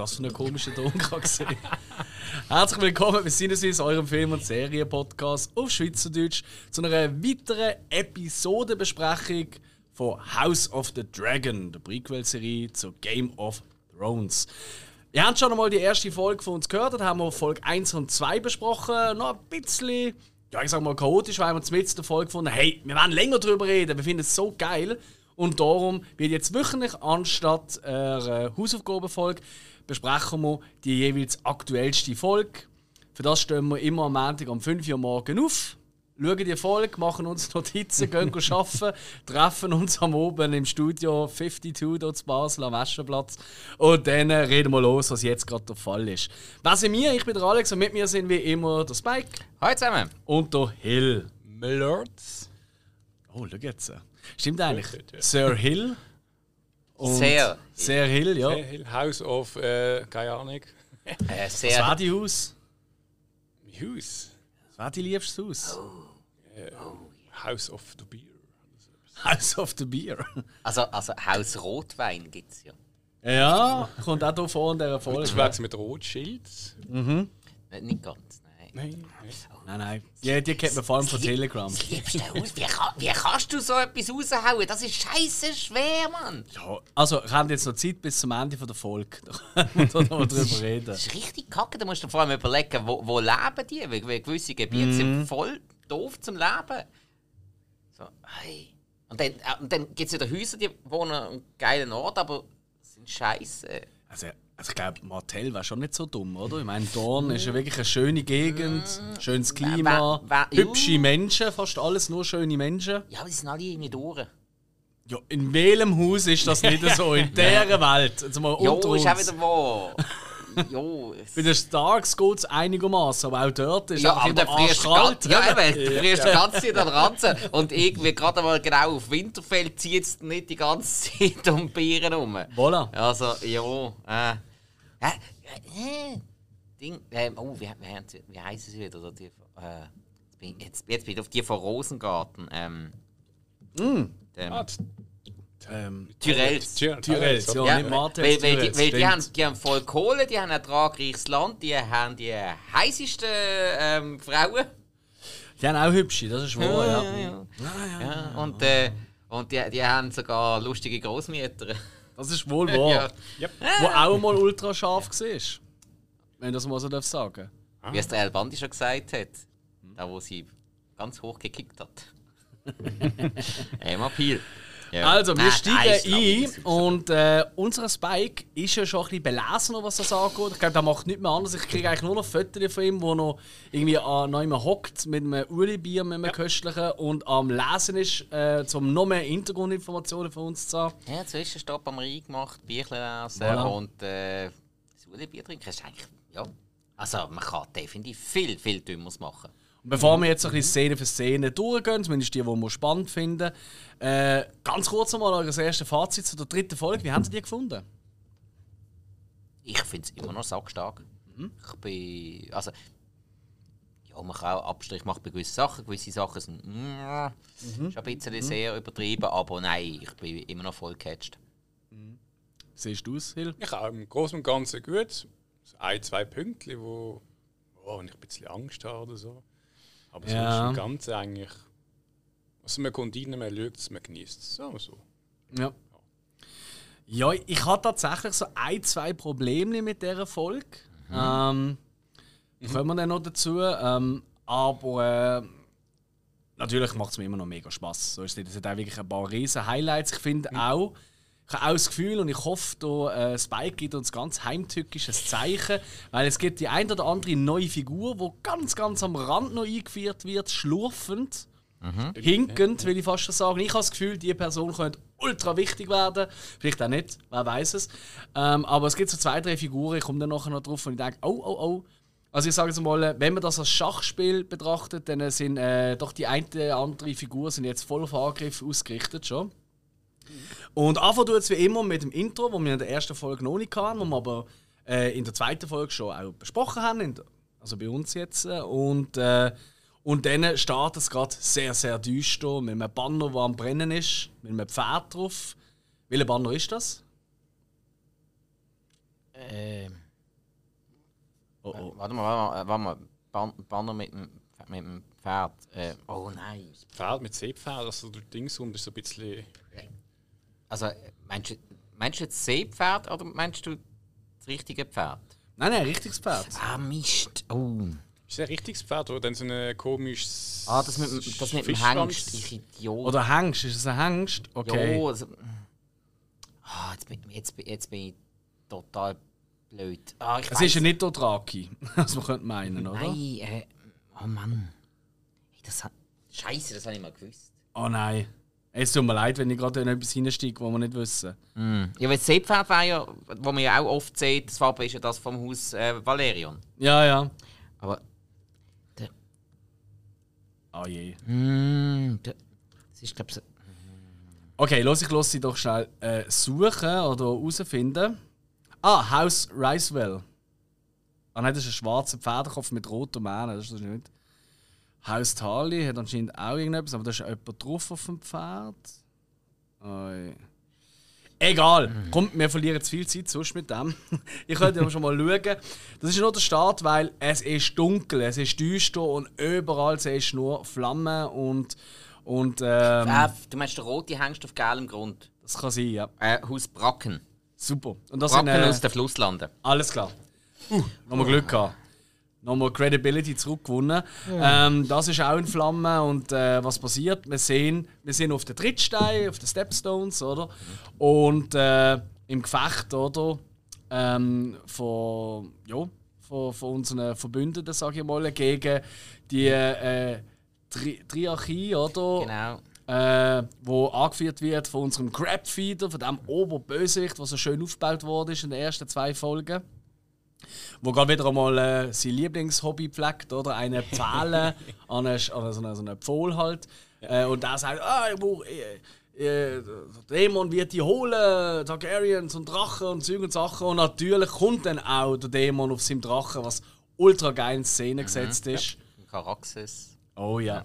Das für ein komischer Ton gesehen? Herzlich willkommen bei Sinneswiss, eurem Film- und Serien-Podcast auf Schweizerdeutsch, zu einer weiteren Episodenbesprechung von House of the Dragon, der Prequel-Serie zu Game of Thrones. Ihr habt schon einmal die erste Folge von uns gehört, da haben wir Folge 1 und 2 besprochen. Noch ein bisschen, ja, ich sag mal chaotisch, weil wir mit der Folge gefunden hey, wir wollen länger darüber reden, wir finden es so geil. Und darum wird jetzt wöchentlich anstatt einer Hausaufgabenfolge besprechen wir die jeweils aktuellste Folge. Für das stehen wir immer am Montag um 5 Uhr morgen auf, schauen die Folge, machen uns Notizen, gehen arbeiten, treffen uns am Oben im Studio 52 dort zu Basel am Westerplatz und dann reden wir los, was jetzt gerade der Fall ist. Wer sind wir? Ich bin der Alex und mit mir sind wie immer der Spike. Hallo zusammen. Und der Hill. Millards. Oh, schau jetzt. Stimmt eigentlich. Sir Hill. Und Sehr. Sehr Hill, ja. House of, äh, keine Ahnung. Äh, Was war sehr. die Haus? Hughes. Was war die liebste Haus? House of the Beer. House of the Beer. Also, also Haus Rotwein gibt es ja. Ja, kommt auch hier vor in dieser Folge. schmeckt mit Rothschild. Äh, Nicht ganz, nein. Nein. Nein, nein. Die, die kennt man vor allem von Telegram. Das liebste Haus. Wie, kann, wie kannst du so etwas raushauen? Das ist scheiße schwer, Mann. Ja, also, wir haben jetzt noch Zeit bis zum Ende der Folge. Da können wir noch drüber reden. Das ist richtig kacke. Da musst du vor allem überlegen, wo, wo leben die? Weil, weil gewisse Gebiete sind voll doof zum Leben. So, hey. Und dann, äh, und dann gibt es wieder Häuser, die wohnen an einem geilen Ort, aber sind scheiße. Also, also ich glaube, Martell wäre schon nicht so dumm, oder? Ich meine, Dorn ist ja wirklich eine schöne Gegend, schönes Klima, Wer- wer- hübsche Menschen, fast alles nur schöne Menschen. Ja, aber die sind alle irgendwie durch. Ja, in welchem Haus ist das nicht so? In dieser Welt? Jetzt mal Jo, unter ist auch uns. wieder wahr. jo, Bei den Starks geht es einigermaßen, aber auch dort ist Ja, aber der arschkalt. ganz, ja, eben, du frierst die ganze Zeit an den Ranzen. Und irgendwie gerade mal genau auf Winterfell zieht es nicht die ganze Zeit um Bieren rum. Voilà. Also, ja, äh. Äh, äh, Ding, äh, oh, wie, wie, wie heißen sie wieder? Die, äh, jetzt, bin ich, jetzt, jetzt bin ich auf die von Rosengarten. Ähm, der, Ah, die- Ähm, Tyrells. Tyrells, ja, Ja, Martell. weil, weil, die, weil die, haben, die haben voll Kohle, die haben ein tragreiches Land, die haben die heißesten ähm, Frauen. Die haben auch hübsche, das ist wahr, ja. ja, ja. ja und äh, und die, die haben sogar lustige Großmieter. Das ist wohl wahr. ja. Wo auch mal ultra scharf war. Wenn das mal so darf sagen. Wie es der El Bandi schon gesagt hat, da wo sie ganz hoch gekickt hat. Emma Peel. Ja. Also, wir Nein, steigen ein und äh, unser Spike ist ja schon ein bisschen belesener, was das angeht. Ich glaube, der macht nichts mehr anders. Ich kriege eigentlich nur noch Fotos von ihm, wo noch irgendwie an noch immer hockt mit einem Uli-Bier, mit einem köstlichen und am Lesen ist, äh, um noch mehr Hintergrundinformationen von uns zu haben. Ja, Zwischenstopp am Rhein gemacht, Bierchen lesen Voilà. und äh, das Bier trinken. Das ist eigentlich, ja. Also, man kann definitiv viel, viel Dümmeres machen. Und bevor wir jetzt ein bisschen Szene für Szene durchgehen, zumindest die, die wir spannend finden, äh, ganz kurz nochmal eure erste Fazit zu der dritten Folge. Wie haben Sie die gefunden? Ich finde es immer noch sackstark. Ich bin. Also. Ja, man kann auch Abstrich machen bei gewissen Sachen. Gewisse Sachen sind. Mm, Ist ein bisschen sehr übertrieben, aber nein, ich bin immer noch voll gecatcht. Siehst du es, Hill? Ich auch im Großen und Ganzen gut. Ein, zwei Punkte, wo, wo ich ein bisschen Angst habe oder so. Aber Ja. sonst im Ganzen eigentlich. Also man kommt rein, man schaut es, man genießt es. Wir so. Ja. Ja, ich hatte tatsächlich so ein, zwei Probleme mit dieser Folge. Ähm, Kommen wir dann noch dazu. Ähm, aber äh, natürlich macht es mir immer noch mega Spaß. So ist es. Es hat auch wirklich ein paar riesen Highlights. Ich finde auch, ich habe auch das Gefühl und ich hoffe, da, äh, Spike gibt uns ganz heimtückisches Zeichen, weil es gibt die ein oder andere neue Figur, die ganz, ganz am Rand noch eingeführt wird, schlurfend hinkend, will ich fast schon sagen. Ich habe das Gefühl, die Person könnte ultra wichtig werden. Vielleicht auch nicht, wer weiß es. Ähm, aber es gibt so zwei, drei Figuren, ich komme dann nachher noch drauf und ich denke, oh, oh, oh. Also ich sage jetzt mal, wenn man das als Schachspiel betrachtet, dann sind äh, doch die eine oder andere Figur sind jetzt voll auf Angriff ausgerichtet schon. Und anfangen tut es wie immer mit dem Intro, das wir in der ersten Folge noch nicht hatten, wo wir aber äh, in der zweiten Folge schon auch besprochen haben, in der, also bei uns jetzt. äh, Und, äh, und dann startet es gerade sehr, sehr düster mit einem Banner, der am Brennen ist, mit einem Pferd drauf. Welcher Banner ist das? Äh, Oh, oh. warte mal, warte mal, warte mal. Ban Banner mit dem, mit dem Pferd. Äh, oh nein. Pferd mit Seepferd, also der Dings rum ist so ein bisschen. Also, meinst du, meinst du jetzt Seepferd oder meinst du das richtige Pferd? Nein, nein, richtiges Pferd. Ah, Mist. Oh. Ist das ein richtiges Pferd oder dann so ein komisches. Ah, das mit, dem- das mit dem? Hengst. Ich Idiot. Oder Hengst, ist es ein Hengst? Okay. Ja, also, ah, jetzt, bin, jetzt, bin- jetzt bin ich total blöd. Ah, ich es ist ja nicht Dothraki, was man könnte meinen, oder? Nein, äh, oh Mann. Hey, das hat. Scheiße, das habe ich mal gewusst. Oh nein. Es tut mir leid, wenn ich gerade in etwas hineinsteige, was wir nicht wissen. Ja, weil das Seepferd war ja, wo man ja auch oft sieht, das Farbe ist ja das vom Haus äh, Valerion. Ja, ja. Aber. Oh je. Mm, der, das ist, glaube ich, so, Okay, los, ich lasse sie doch schnell äh, suchen oder herausfinden. Ah, Haus Ricewell. Ah nein, das ist ein schwarzer Pferdekopf mit roten Mähnen, das ist das nicht. Haus Tali hat anscheinend auch irgendetwas, aber da ist jemand drauf auf dem Pferd. Oi. Egal, kommt, wir verlieren zu viel Zeit sonst mit dem. ich könnte aber schon mal schauen. Das ist nur der Start, weil es ist dunkel, es ist düster und überall siehst du nur Flammen und. und ähm, Ah, du meinst der rote Hengst auf gelbem Grund? das kann sein, ja. Äh, Haus Bracken. Super. Und das Bracken sind, äh, aus den Flusslanden. alles klar. Uh, nochmal Glück gehabt. Nochmal Credibility zurückgewonnen. Ähm, das ist auch in Flammen und äh, was passiert? Wir sehen, wir sind auf den Trittstein, auf den Stepstones, oder? Und äh, im Gefecht, oder? Ähm, von, ja, von, von unseren Verbündeten, sage ich mal, gegen die äh, Tri Triarchie, oder? Genau. äh, wo angeführt wird von unserem Crabfeeder, von dem Oberbösewicht, der so schön aufgebaut wurde in den ersten zwei Folgen. Wo gerade wieder einmal äh, sein Lieblingshobby pflegt, oder? Eine Pfähle an eine, an so eine, so eine Pfohl halt. Äh, und der sagt, ah, ich brauch, äh, äh, der Dämon wird die holen, Targaryens und Drachen und Zeug und Sachen. Und natürlich kommt dann auch der Dämon auf seinem Drachen, was ultra geil in Szene gesetzt ist. Karaxes. Oh ja.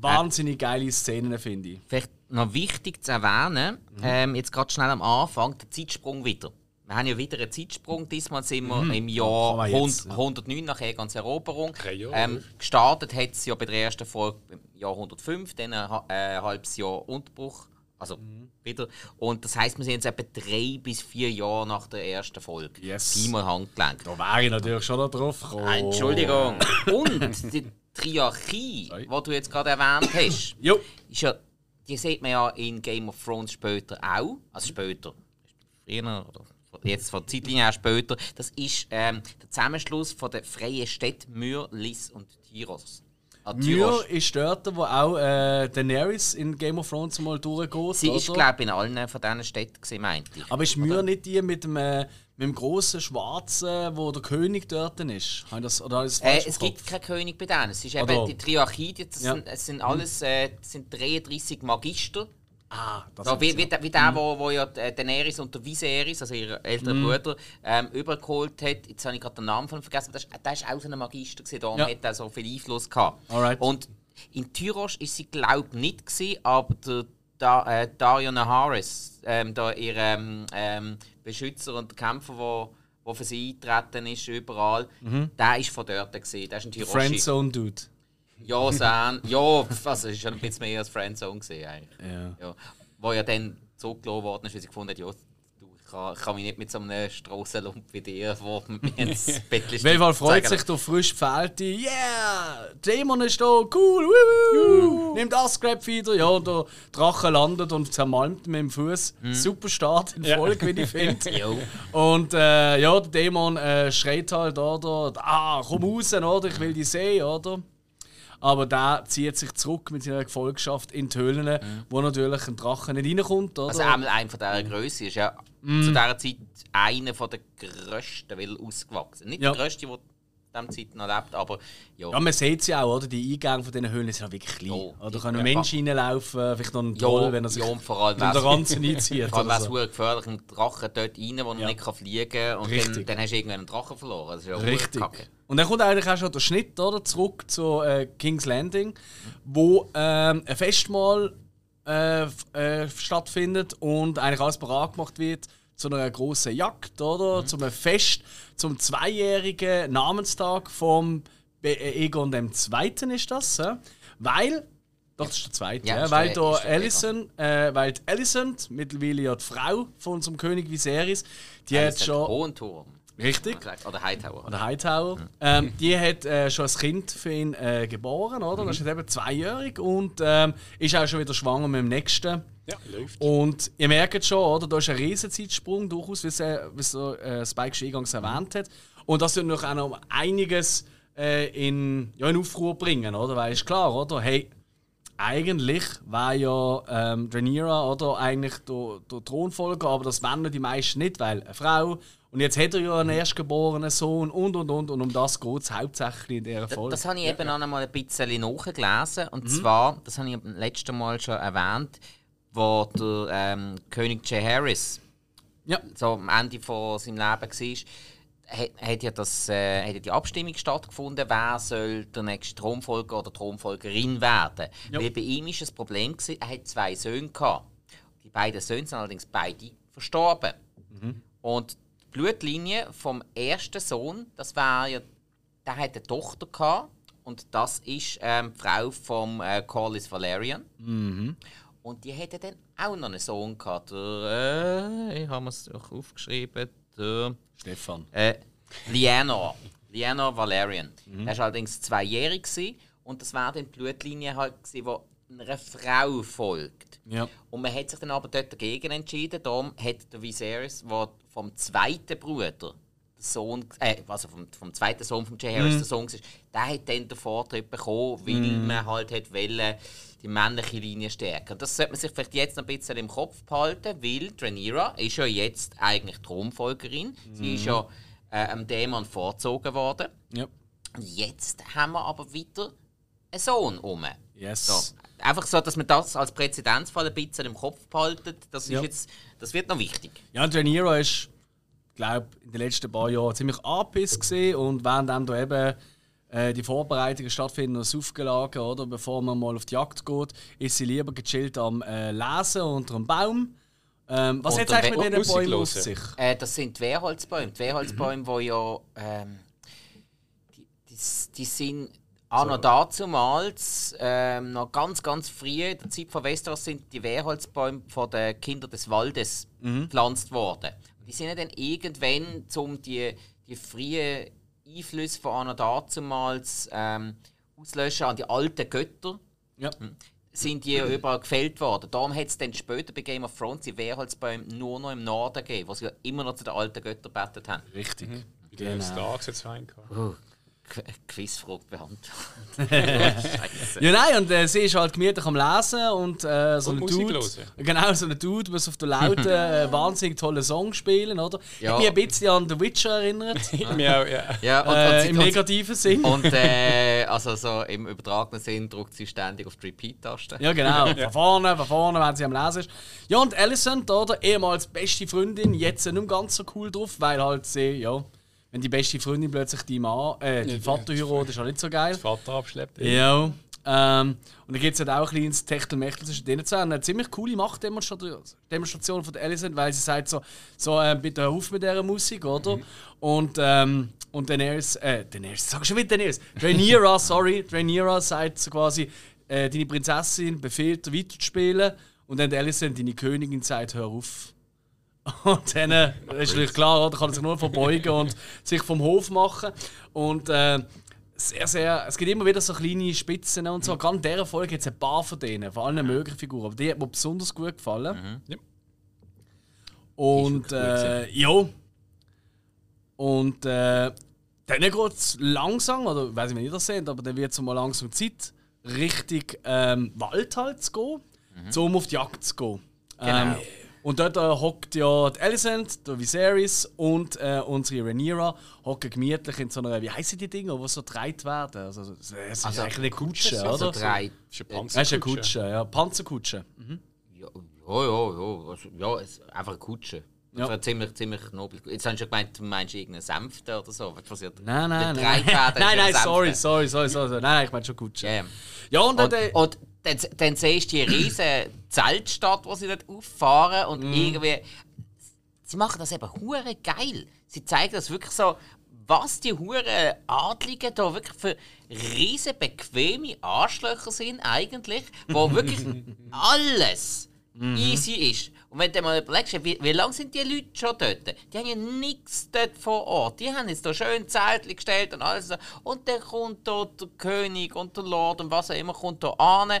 Wahnsinnig geile Szenen, finde ich. Vielleicht noch wichtig zu erwähnen, ähm, jetzt gerade schnell am Anfang, der Zeitsprung wieder. Wir haben ja wieder einen Zeitsprung. Diesmal sind wir im Jahr jetzt, 100, 109 nach Egerns Eroberung. Ähm, gestartet hat es ja bei der ersten Folge im Jahr 105, dann ein, äh, ein halbes Jahr Unterbruch. Also wieder. Und das heisst, wir sind jetzt etwa drei bis vier Jahre nach der ersten Folge. Yes. Pi mal Handgelenk. Da wäre ich natürlich schon noch drauf gekommen. Entschuldigung. Und die Triarchie, Sorry. die du jetzt gerade erwähnt hast, Jo. ist ja, die sieht man ja in Game of Thrones später auch. Also später. Früher oder jetzt von der Zeitlinie her später. Das ist ähm, der Zusammenschluss von den freien Städten Myr, Lis und Tyros. Ah, Myr ist dort, wo auch äh, Daenerys in Game of Thrones mal durchgeht. Sie ist, oder? glaube ich, in allen von diesen Städten gesehen, meinte ich. Aber ist Myr nicht die mit dem, äh, mit dem grossen Schwarzen, wo der König dort ist? Habe ich das, oder das Äh, es gibt keinen König bei denen. Es ist eben Oder- die Triarchie, das Ja. sind, es sind alles äh, sind 33 Magister. Ah, das So, wie, wie, der- wie der, wo, wo ja Daenerys und der Viserys, also ihr älterer Bruder, ähm, übergeholt hat. Jetzt habe ich gerade den Namen von ihm vergessen, aber das, war auch so ein Magister gewesen, darum Ja. hat er so viel Einfluss gehabt. Alright. Und in Tyrosh ist sie, glaube ich, nicht gewesen, aber der da, äh, Dario Naharis, ähm, da ihr ähm, ähm, Beschützer und Kämpfer, wo, wo für sie eingetreten ist überall, der ist von dort gewesen. Der ist ein Tyroshi. Friendzone Dude. Ja, San. Ja, also es ist schon ein bisschen mehr als Friendzone gesehen eigentlich. Ja. Ja. Wo ja dann zurückgelassen worden ist, weil sie gefunden hat, ja, du, ich kann, ich kann mich nicht mit so einem Strassenlump wie dir, der mit mir ins Bett Auf jeden Fall freut sich der frisch Pfählte. Yeah! Dämon ist da, cool! Woo! Nimmt das Scrap wieder. Ja, und der Drache landet und zermalmt mit dem Fuß. Super Start in Ja. Folge, wie ich finde. Und äh, ja, der Dämon äh, schreit halt, oder? Ah, komm raus, oder? Ich will dich sehen, oder? Aber der zieht sich zurück mit seiner Gefolgschaft in die Höhlen, wo natürlich ein Drache nicht reinkommt, oder? Also einmal einer von dieser Größe ist ja Mm. zu dieser Zeit einer von der grössten, weil ausgewachsen. Nicht Ja. der größte, der in dieser Zeit noch lebt, aber ja. ja, man sieht es ja auch, oder? Die Eingänge von diesen Höhlen sind ja wirklich klein. Ja, oder können ja. Menschen reinlaufen, vielleicht noch ein Ja, Troll, wenn er sich ja, und vor allem wär's- Ranzen einzieht. Vor allem wäre es so. gefährlich, ein Drache dort rein, wo er Ja. nicht kann fliegen kann. Und dann, dann hast du irgendwann einen Drachen verloren. Das ist ja Richtig. Kacke. Und dann kommt eigentlich auch schon der Schnitt oder, zurück zu äh, King's Landing, wo ähm, ein Festmahl äh, äh, stattfindet und eigentlich alles bereit gemacht wird zu einer großen Jagd, oder? Zum Fest, zum zweijährigen Namenstag vom äh, Egon dem Zweiten ist das, ja? weil doch, das ist der zweite, Ja, ja, weil der- da Alison, äh, weil die Alicent, mittlerweile ja die Frau von unserem König Viserys, die hat schon Richtig Oder Hightower. oder Hightower. Ähm, die hat äh, schon ein Kind für ihn äh, geboren, oder? Das ist jetzt eben zweijährig und ähm, ist auch schon wieder schwanger mit dem nächsten. Ja, läuft. Und ihr merkt schon, oder? Da ist ein Riesenzeitsprung durchaus, wie äh, äh, Spike schon eingangs erwähnt hat. Und das wird noch auch noch einiges äh, in, ja, in Aufruhr bringen, oder? Weil ist klar, oder? Hey, eigentlich war ja ähm, Rhaenyra oder eigentlich der, der Thronfolger, aber das wollen die meisten nicht, weil eine Frau und jetzt hat er ja einen erstgeborenen Sohn und und und und um das geht es hauptsächlich in dieser Das, Folge. das habe ich eben auch noch mal ein bisschen nachgelesen. Und Mhm. zwar, das habe ich beim letzten Mal schon erwähnt, wo der ähm, König Jay Harris ja, so am Ende von seinem Leben war, hat, hat, ja das, äh, hat ja die Abstimmung stattgefunden, wer soll der nächste Thronfolger oder Thronfolgerin werden. Ja. Weil bei ihm war das Problem, gewesen, er hat zwei Söhne. Gehabt. Die beiden Söhne sind allerdings beide verstorben. Und die Blutlinie vom ersten Sohn, das war ja, der hat eine Tochter gehabt, und das ist ähm, die Frau von äh, Corlys Valerian. Und die hatte dann auch noch einen Sohn gehabt. Der, äh, ich habe es doch aufgeschrieben. Der, Stefan. äh, Lianor. Lianor Valerian. Mhm. Er war allerdings zweijährig gewesen, und das war dann die Blutlinie halt, gewesen, die einer Frau folgt. Ja. Und man hat sich dann aber dort dagegen entschieden. Darum hat der Viserys, der vom zweiten Bruder, der Sohn, äh, also vom, vom zweiten Sohn von Jay Harris, der Sohn war, der hat dann den Vortritt bekommen, weil man halt hat wollen, die männliche Linie stärken. Das sollte man sich vielleicht jetzt noch ein bisschen im Kopf behalten, weil Rhaenyra ist ja jetzt eigentlich Thronfolgerin. Sie ist ja äh, einem Dämon vorgezogen worden. Und jetzt haben wir aber wieder einen Sohn um. Yes. So. Einfach so, dass man das als Präzedenzfall ein bisschen im Kopf behaltet. Das, ist Ja. jetzt, das wird noch wichtig. Ja, und Rhaenyra ist, glaube in den letzten paar Jahren ziemlich angepisst gewesen und während dann da eben äh, die Vorbereitungen stattfinden, das Aufgelagert, oder, bevor man mal auf die Jagd geht, ist sie lieber gechillt am äh, Lesen unter einem Baum. Ähm, was hat es eigentlich mit diesen Musik Bäumen auf sich? Äh, das sind Wehrholzbäume. Die Wehrholzbäume, die ja. Ähm, die, die, die sind auch noch dazumals, ähm, noch ganz, ganz früh, in der Zeit von Westeros, sind die Wehrholzbäume von den Kindern des Waldes gepflanzt worden. Die sind ja dann irgendwann, um die, die frühen Einflüsse von Anno dazumals ähm, auszulöschen an die alten Götter, Ja. sind die überall gefällt worden. Darum hat es dann später bei Game of Thrones die Wehrholzbäume nur noch im Norden gegeben, wo sie ja immer noch zu den alten Göttern gebetet haben. Richtig. Bei den Starks jetzt einen gehabt. Uh, Qu- Quizfrage beantwortet. Ja, nein, und äh, sie ist halt gemütlich am Lesen und äh, so Und ein Musik Dude. hören. Genau, so ein Dude muss auf der lauten, äh, wahnsinnig tollen Song spielen, oder? Ja. Hat mich ein bisschen an The Witcher erinnert. Mir auch, ja. Ja, und, äh, und, Im negativen Sinn. und äh, also so im übertragenen Sinn drückt sie ständig auf die Repeat-Taste. Ja, genau. Von vorne, von vorne, wenn sie am Lesen ist. Ja, und Alicent, oder? Ehemals beste Freundin, jetzt nicht mehr ganz so cool drauf, weil halt sie, ja, wenn die beste Freundin plötzlich die Mann, äh, die Vater heiratet, ist halt nicht so geil. Vater abschleppt. Ja. Ähm, und dann gibt es halt auch ein kleines Techtelmechtel zwischen denen zwei. Eine ziemlich coole Machtdemonstration Demonstration von der Alicent, weil sie sagt so, so äh, bitte hör auf mit dieser Musik, oder? Und, ähm, und Daenerys, äh, Daenerys, sag schon wieder Daenerys, Rhaenyra, sorry, Rhaenyra sagt so quasi, äh, deine Prinzessin befiehlt dir weiterzuspielen und dann Alicent, deine Königin, sagt, hör auf. Und dann äh, ist natürlich klar, oder, kann er sich nur verbeugen und sich vom Hof machen. Und äh, sehr, sehr, es gibt immer wieder so kleine Spitzen und so. Gerade in dieser Folge gibt es ein paar von denen, von allen möglichen Figuren. Aber die hat mir besonders gut gefallen. Ja. Und äh, ja. Und äh, dann geht es langsam, oder ich weiß nicht, wie ihr das seht, aber dann wird es mal langsam Zeit, Richtung ähm, Wald halt zu gehen, um auf die Jagd zu gehen. Ähm, und dort äh, hockt ja die Alicent, der Viserys und äh, unsere Rhaenyra hocken gemütlich in so einer, wie heißen die Dinger, die so getragen werden? Also, es ist Also, eigentlich eine Kutsche, Also oder? drei. Das ist eine Das ist eine Panzerkutsche. Kutsche, ja. Panzerkutsche. Ja, ja, ja. ja, also, ja es, einfach eine Kutsche. Ja. Ja. Ziemlich, ziemlich nobel. Jetzt hast du schon gemeint, du meinst irgendeinen Sänfte oder so. Was passiert? Nein, nein, nein. Nein, nein, ein sorry, sorry, sorry, sorry. Nein, nein, ich meine schon Kutsche. Ja. Ja, und dann. Und, und dann, dann siehst du die riesige Zeltstadt, die sie dort auffahren und Mhm. irgendwie. sie machen das eben hure geil. Sie zeigen das wirklich so, was die hure Adligen da wirklich für riesen bequeme Arschlöcher sind eigentlich, wo wirklich alles easy ist. Und wenn du mal überlegst, wie, wie lange sind die Leute schon dort? Die haben ja nichts dort vor Ort. Die haben jetzt da schön Zeltchen gestellt und alles. so. Und dann kommt da der König und der Lord und was auch immer kommt da an.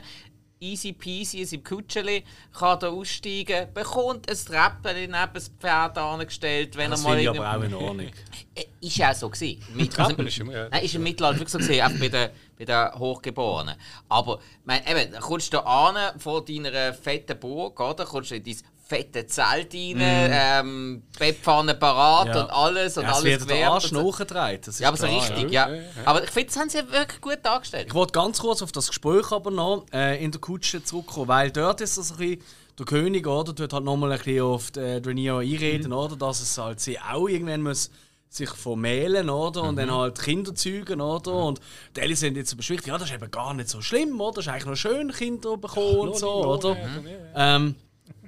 Easy peasy in seinem Kutscheli, kann da aussteigen, bekommt ein Treppchen neben das Pferd angestellt, wenn Das er mal finde ich irgend- aber auch in Ordnung. Äh, Ist ja auch so gewesen. Mit, also, ist immer, ja. Nein, ist im Mittelalter wirklich so gesehen, auch bei den, bei den Hochgeborenen. Aber, mein, eben, dann kommst du da an vor deiner fetten Burg, oder? Kommst du in dein fette Zelt rein, ähm, Bettpfanne parat Ja. und alles und Ja, es alles wird der Arsch so. nachgedreht. Ja, aber so klar, richtig, ja. ja. Ja, ja, ja. Aber ich finde, das haben sie wirklich gut dargestellt. Ich wollte ganz kurz auf das Gespräch aber noch äh, in der Kutsche zurückkommen, weil dort ist das ein bisschen, der König, oder, tut halt nochmal ein bisschen auf äh, Draeneo einreden, Mhm. oder, dass es halt sie auch irgendwann muss sich vermählen, oder, und Mhm. dann halt Kinder zeugen, oder, und die Eltern sind jetzt beschwichtigt, ja, das ist eben gar nicht so schlimm, oder, das ist eigentlich noch schön, Kinder bekommen und so, oder. Ähm,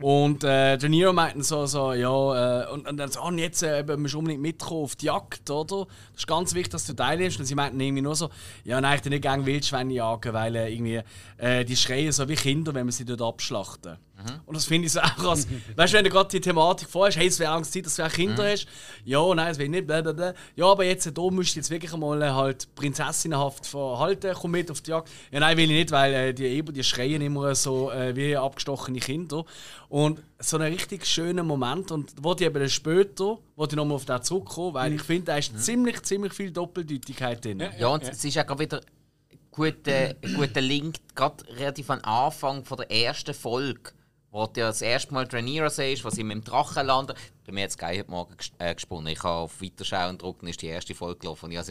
und äh, der Nero meint dann so, so ja, äh, und, und dann so, ah, und jetzt äh, musst du unbedingt mitkommen auf die Jagd, oder? Das ist ganz wichtig, dass du teilnimmst. Und sie meinten irgendwie nur so, ja, nein, ich will nicht gerne Wildschweine jagen, weil äh, irgendwie, äh, die schreien so wie Kinder, wenn man sie dort abschlachten. Und das finde ich so auch als, weißt du, wenn du gerade die Thematik vorhast, hey, es wäre Angst, dass du auch Kinder hast. Ja, nein, es will ich nicht, blablabla. Ja, aber jetzt, da musst du jetzt wirklich einmal äh, halt prinzessinnenhaft verhalten, komm mit auf die Jagd. Ja, nein, will ich nicht, weil äh, die Eber, die schreien immer so äh, wie abgestochene Kinder. Und so ein richtig schöner Moment. Und wo die eben dann später, wo ich nochmal auf den zurückkommen, weil ich finde, da ist ziemlich, ziemlich viel Doppeldeutigkeit drin. Ja, und es ist ja gerade wieder ein guter, guter Link, gerade relativ am Anfang von der ersten Folge, wo du ja das erste Mal Rhaenyra siehst, was sie mit dem Drachen landet. Bei mir jetzt geil heute Morgen ges- äh, gesponnen. Ich habe auf Weiterschauen gedrückt und ist die erste Folge gelaufen. Und ich habe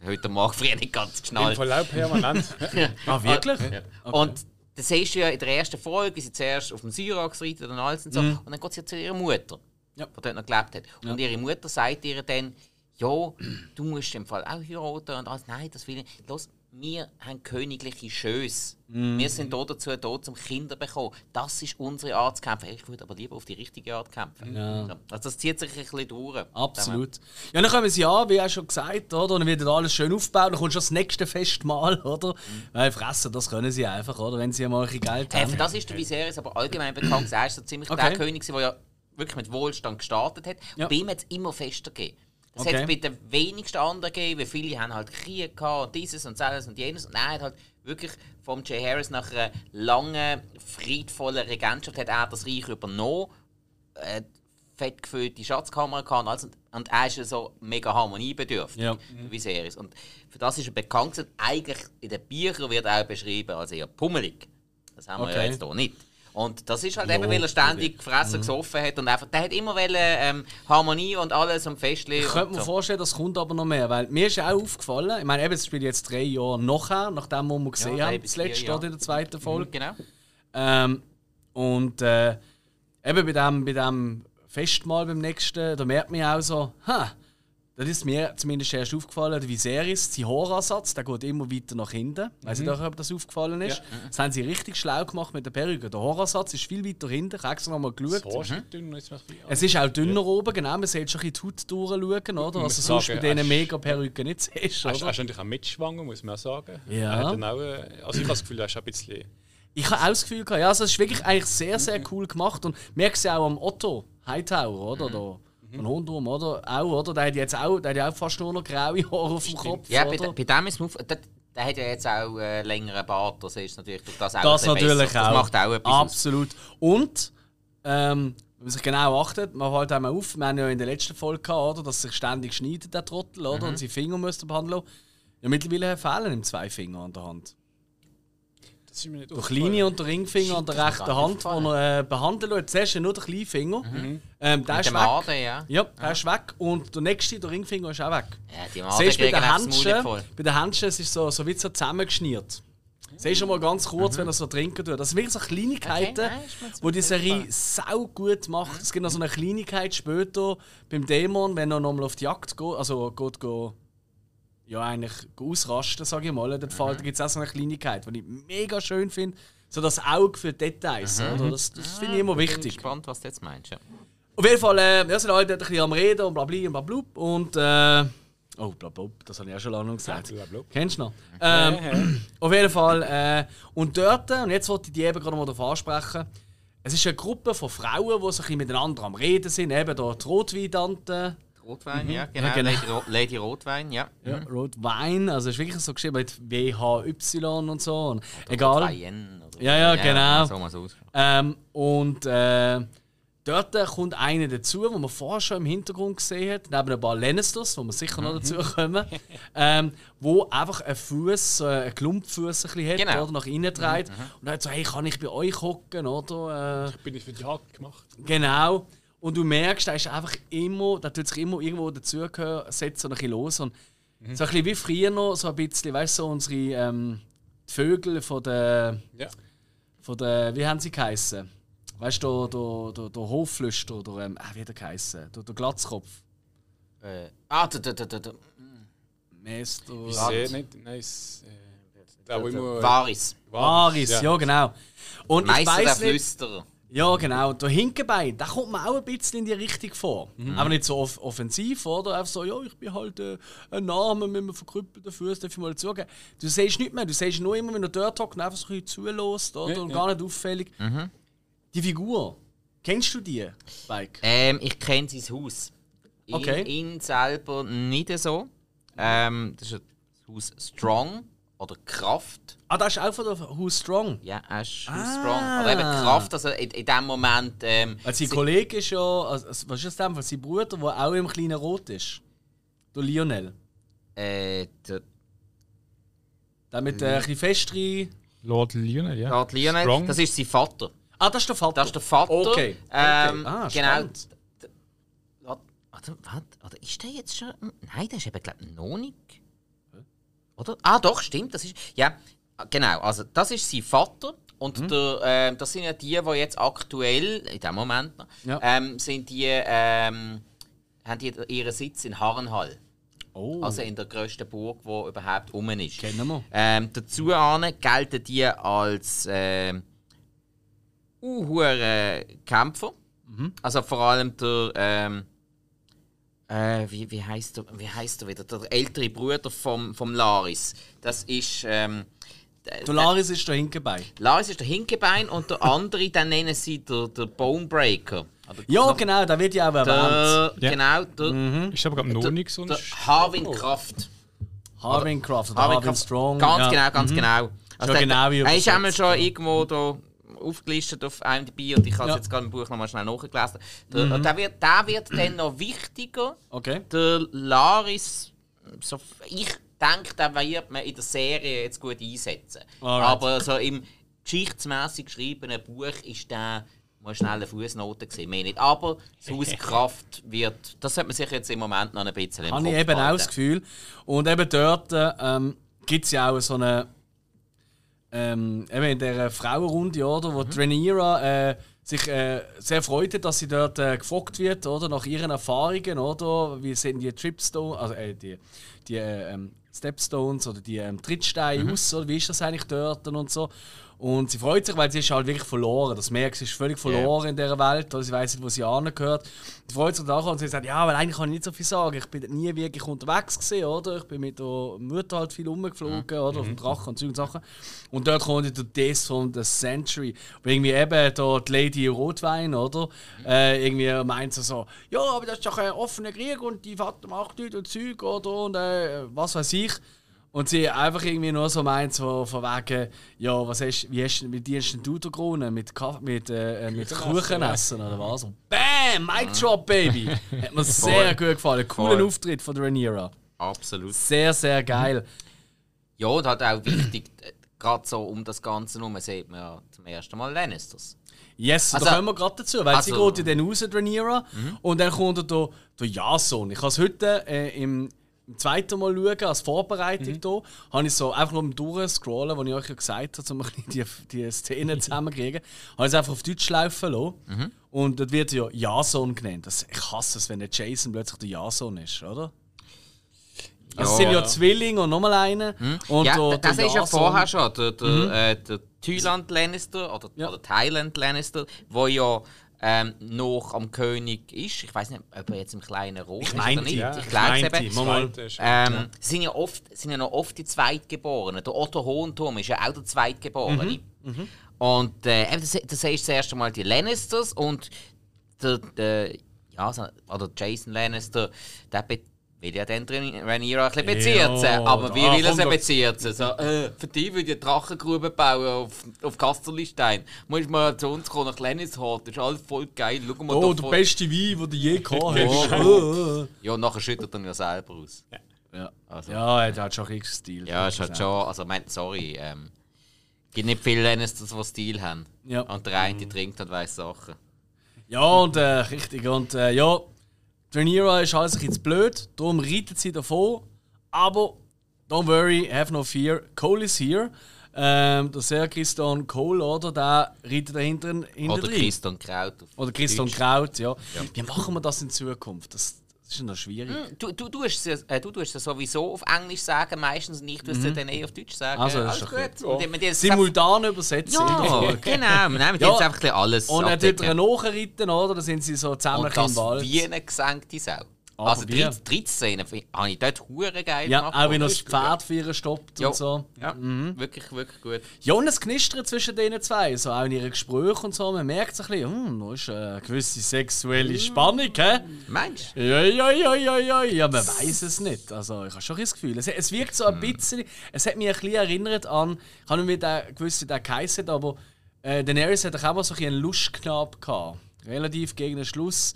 es heute Morgen früh nicht ganz Im geschnallt. Verlauf permanent. Ah, wirklich? Und dann siehst du ja in der ersten Folge, wie sie zuerst auf dem Syrax reitet und alles und so. Und dann geht sie ja zu ihrer Mutter, Ja. die dort noch gelebt hat. Und ihre Mutter sagt ihr dann, ja, du musst im Fall auch heiraten und alles. Nein, das will ich nicht. Los, wir haben königliche Schöße. Wir sind da dazu da, um Kinder zu bekommen. Das ist unsere Art zu kämpfen. Ich würde aber lieber auf die richtige Art kämpfen. Ja. Also das zieht sich ein bisschen durch. Absolut. Ja, dann kommen sie an, wie auch schon gesagt, oder? Und dann wird alles schön aufgebaut, dann kommt schon das nächste Festmahl, oder? Weil fressen, das können sie einfach, oder? Wenn sie mal ein bisschen Geld Äh, haben. für das ist der Viserys aber allgemein bekannt. Er ist so ziemlich Okay. der König, der ja wirklich mit Wohlstand gestartet hat. Ja. Und bei ihm hat es immer fester gegeben. Es Okay. hat bei den wenigsten anderen gegeben, weil viele haben halt Krieg gehabt und dieses und das und jenes. Und er hat halt wirklich vom Jay Harris nach einer langen, friedvollen Regentschaft hat er das Reich übernommen. Äh, fett gefüllte Schatzkammer gehabt und alles. Und- er ist ja so mega harmoniebedürftig, Ja. der Viserys. Und für das ist er bekannt. Eigentlich in den Büchern wird er auch beschrieben als eher pummelig. Das haben wir ja Okay. jetzt hier nicht. Und das ist halt Ja, eben, weil er ständig gefressen, gesoffen hat und einfach, der hat immer wollen, ähm, Harmonie und alles und Festli. Ich könnte mir so. vorstellen, das kommt aber noch mehr, weil mir ist auch aufgefallen, ich meine, eben, es spielt jetzt drei Jahre nachher, nachdem wir gesehen drei haben, vier dort Jahre. in der zweiten Folge. Genau. Ähm, und äh, eben bei dem, bei dem Festmahl beim nächsten, da merkt man ja auch so, ha, das ist mir zumindest erst aufgefallen, der Viserys, sein Haaransatz, der geht immer weiter nach hinten. Weiß nicht, ob das aufgefallen ist. Das haben sie richtig schlau gemacht mit der Perücke. Der Haaransatz ist viel weiter hinten. Ich habe extra noch mal geschaut. So ist nicht dünn, ist es ist auch dünner oben, genau. Man sieht schon ein bisschen die Haut durchschauen, oder? Also muss sonst bei diesen hast- mega Perücken nicht siehst, er oder? ist natürlich auch mitschwanger, muss man auch sagen. Ja. Auch, äh, also ich habe das Gefühl, er ist ein bisschen... Ich habe auch das Gefühl gehabt, ja, also es ist wirklich eigentlich sehr, sehr cool gemacht und merkst ja auch am Otto Hightower, oder? Da, von Hundrum, oder? Auch, oder? Der hat jetzt auch, der hat ja auch fast nur noch graue Haare auf dem Kopf, Ja, bei, bei dem ist es der, der hat ja jetzt auch äh, längeren Bart, das ist natürlich durch das auch Das ein bisschen natürlich besser. auch. Das macht auch etwas aus. Absolut. Und, ähm, wenn man sich genau achtet, man fällt einmal auf, wir haben ja in der letzten Folge gehabt, oder, dass sich ständig schneidet, der Trottel, oder? Mhm. Und seine Finger müsste behandeln. Ja, mittlerweile fehlen ihm zwei Finger an der Hand. Das ist mir nicht Der kleine und der Ringfinger an der ist rechten Hand, den er äh, behandeln lässt. Zuerst ja nur der kleine Finger. Ähm, der Mit ist weg. Aden, ja. Ja, der ist weg. Und der nächste, der Ringfinger, ist auch weg. ja die Aden Siehst du bei den Händchen, voll. bei den Händchen es ist so, so wie so zusammengeschnürt. Siehst du mal ganz kurz, wenn er so trinken tut. Das sind wirklich so Kleinigkeiten, Okay, nein, ist wo die Serie sau gut macht. Es gibt noch so eine Kleinigkeit später beim Dämon, wenn er nochmal auf die Jagd geht, also geht, geht ja eigentlich ausrasten, sage ich mal. Fall Mhm. gibt es auch so eine Kleinigkeit, die ich mega schön finde. So das Auge für Details, Mhm. oder? Das, das finde ich immer Ich bin wichtig. gespannt, was du jetzt meinst. Ja. Auf jeden Fall, äh, ja, sind alle dort ein bisschen am Reden und bla bla und bla bla. Und, äh, oh, bla bla, das habe ich auch schon lange gesagt. Blablabla. Kennst du noch? Ähm, auf jeden Fall, äh, und dort, und jetzt wollte ich die eben gerade mal darauf ansprechen, es ist eine Gruppe von Frauen, die bisschen miteinander am Reden sind, eben da die Rotwein-Tante. Rotwein, ja, genau. Ja, genau. Lady, Ro Lady Rotwein, ja. Ja, Rotwein, also es ist wirklich so geschrieben mit WHY und so. Und egal. Rotwein oder Ja, ja, genau. So mal so aus. Ähm, und äh, dort kommt einer dazu, wo man vorher schon im Hintergrund gesehen hat, neben ein paar Lannisters, wo wir sicher noch dazu kommen, ähm, wo einfach ein Fuß, äh, ein Klumpfuß ein bisschen hat, Genau. oder nach innen dreht. Und dann so, hey, kann ich bei euch hocken, oder? Äh, Bin ich für die Jagd gemacht? Genau. Und du merkst, der ist einfach immer, der tut sich immer irgendwo dazugehören, setzt so ein bisschen los. Und so ein bisschen wie früher noch, so ein bisschen, weißt du, so unsere ähm, Vögel von der, Ja. von der, wie haben sie geheißen? Weißt du, der, der, der, Hofflüster oder, ähm, ah, wie hat er geheißen? Der, der Glatzkopf. Äh, ah, der, der, der, der, der Meister. Ich sehe nicht. Nein, es, äh, der, wo immer. Varis. Aris, ja. genau. Und ich Meister der weiß nicht, Flüsterer. Ja, genau. Der Hinkenbein, da kommt man auch ein bisschen in die Richtung vor. Mhm. Aber nicht so off offensiv, oder? Einfach so, ja, ich bin halt äh, ein Name mit einem verkrüppelten Fuß, darf ich mal zugeben. Du siehst nicht mehr, du siehst nur immer, wenn er dort hockt und einfach so ein bisschen zulässt, oder? Ja, und ja. gar nicht auffällig. Mhm. Die Figur, kennst du die, Spike? Ähm, ich kenne sein Haus. Ihn, Okay. ihn selber nicht so. Ähm, das ist das Haus Strong oder Kraft. Ah, das ist auch von der Who Strong. Ja, er ist Haus Ah. Strong. Aber eben Kraft, also in, in dem Moment. Ähm, Weil sein Kollege ist ja, also, was ist das denn? Sein Bruder, der auch im kleinen Rot ist. Der Lionel. äh, der Der mit der äh, ein bisschen festeren. Lord Lionel, ja. Lord Lionel, Strong. das ist sein Vater. Ah, das ist der Vater. Das ist der Vater. Okay. Ähm, okay. Ah, genau. spannend. Warte, warte, ist der jetzt schon. Nein, der ist eben, glaube ich, noch nicht. Oder? Ah, doch, stimmt. Das ist. Ja, genau. Also, das ist sein Vater. Und Mhm. der, ähm, das sind ja die, die jetzt aktuell, in dem Moment noch, Ja. ähm, sind die, ähm, haben die ihren Sitz in Harrenhall. Oh, Also in der grössten Burg, die überhaupt rum ist. kennen wir. Ähm, dazu gelten die als unhure Kämpfer. Also vor allem der ähm, äh, wie, wie heißt er wie heißt er wieder der ältere Bruder vom, vom Laris. Das ist ähm, der- Laris ist der Hinkenbein. Laris ist der Hinkebein und der andere, dann nennen sie der, der Bonebreaker. Oder Ja, genau, da wird ja auch erwähnt. der, Ja. Genau, der, Mhm. Ist aber, ich, noch der, nicht so ein der Harwin Kraft. Harvin Kraft. Strong. Ganz ja. genau, ganz Mhm. genau. Schon der- genau wie Er ist einmal schon irgendwo da aufgelistet auf IMDb und ich habe es Ja. Mhm. jetzt gerade im Buch nochmal schnell nachgelesen. Der, und der, wird, der wird dann noch wichtiger. Okay. Der Laris, so, ich denke, den wird man in der Serie jetzt gut einsetzen. Alright. Aber so im geschichtsmässig geschriebenen Buch ist der mal schnell eine Fußnote gesehen, mehr nicht. Aber das Haus Kraft wird, das sollte man sich jetzt im Moment noch ein bisschen im Habe ich eben auch das Gefühl. Und eben dort ähm, gibt es ja auch so eine. Ähm, eben in der Frauenrunde, oder, wo die Rhaenyra äh, sich äh, sehr freut, dass sie dort äh, gefragt wird, oder, nach ihren Erfahrungen, oder, wie sehen die Tripstones, also äh, die, die äh, ähm, Stepstones oder die ähm, Trittsteine aus, oder wie ist das eigentlich dort und so. Und sie freut sich, weil sie ist halt wirklich verloren. Das merkt sie ist völlig verloren in dieser Welt. Oder sie weiß nicht, wo sie angehört. Sie freut sich nachher und sie sagt, ja, weil eigentlich kann ich nicht so viel sagen. Ich bin nie wirklich unterwegs gewesen, oder? Ich bin mit der Mutter halt viel rumgeflogen, oder? Auf dem Drachen und und Sachen. Und dort kommt der Diss von The Century. Wo irgendwie eben da die Lady Rotwein, oder? Äh, irgendwie meint sie so, ja, aber das ist doch ein offener Krieg und die Vater macht nichts und Zeug, oder? Und äh, was weiß ich. Und sie einfach irgendwie nur so meint, so von wegen, ja, was hast, wie, hast, wie dienst denn du da Kronen? Mit, Kaff- mit, äh, mit Kuchen essen oder was? Und BAM! Mic Drop, Baby! Hat mir sehr gut gefallen. Cooler Voll. Auftritt von der Rhaenyra. Absolut. Sehr, sehr geil. Ja, und halt auch wichtig, äh, gerade so um das Ganze herum sieht man ja zum ersten Mal Lannisters. Yes, Also- da kommen wir gerade dazu, weil sie also- geht ja dann raus, Rhaenyra, und dann kommt der, der Jason. Ich habe es heute äh, im, im zweiten Mal schauen, als Vorbereitung hier, habe ich so einfach nur durchscrollen, was ich euch ja gesagt habe, um ein die, die Szenen zusammenzukriegen, habe ich es einfach auf Deutsch laufen lassen. Und dort wird ja Jason genannt. Das, ich hasse es, wenn der Jason plötzlich der Jason ist, oder? Also es sind ja Zwillinge und nochmal einer. Und ja, der, das der ist ja vorher schon. Der, der, äh, der Thailand Lannister oder, Ja. oder Thailand Lannister, wo ja ähm, noch am König ist. Ich weiß nicht, ob er jetzt im kleinen Rot ist oder nicht. ja. ich glaube es eben. Mal, Ähm, sind ja oft sind ja noch oft die Zweitgeborenen. Der Otto Hohenturm ist ja auch der Zweitgeborene. Und äh, das, das ist das erste Mal die Lannisters und der, der ja, oder Jason Lannister, der will ja dann Rhaenyra ein bisschen bezirzen. Ja, aber wie da will er sie bezirzen? So, äh, für dich würde ich eine Drachengrube bauen auf, auf Kasterlistein. Musst mal zu uns kommen nach Lannishort, das ist alles voll geil. Schau mal Oh, der voll- beste Wein, den du je gehabt hast. Ja. Ja, und nachher schüttet er ihn ja selber aus. Ja, Also. ja er hat schon richtig Stil. Ja, ist halt schon. Also, mein, sorry. Ähm, gibt nicht viele Lannisters, die Stil haben. Ja. Und der eine die trinkt halt weiße Sachen. Ja, und äh, richtig. Und äh, ja, Rhaenyra ist alles ein bisschen blöd, darum reitet sie davon. Aber, don't worry, have no fear, Cole is here. Ähm, der Sir Christian Cole, oder? Der reitet da hinten hinten Oder. Christian Kraut. Oder Christian Deutsch. Kraut, ja. Wie machen wir das in Zukunft? Das, das ist ja noch schwierig. Du, du, du, hast es, äh, du tust es sowieso auf Englisch sagen, meistens und ich tue es dir dann eh auf Deutsch sagen. Also, das alles ist doch gut. gut. Das Simultan übersetzen. Ja, genau. Wir nehmen Ja. jetzt einfach alles Und er tut er nachreiten, oder? Da sind sie so zusammen Und das im Wald. wie eine gesenkte Sau. Aber also die dritte Szene find- habe ich dort hure geil Ja, gemacht. auch wenn er das. Pferd für ihr stoppt Ja. und so. Ja, wirklich, wirklich gut. Ja, und es knistert zwischen den zwei, so auch in ihren Gesprächen und so. Man merkt so ein bisschen, hm, da ist eine gewisse sexuelle Spannung, hä? Meinst du? Ja, ja, ja, ja, ja, ja, man weiß es nicht. Also, ich habe schon das Gefühl. Es, es wirkt so ein bisschen, es hat mich ein bisschen erinnert an, ich habe nicht mehr gewusst, wie der geheißen aber äh, Daenerys hat auch mal so ein bisschen einen Lustknapp gehabt. Relativ gegen den Schluss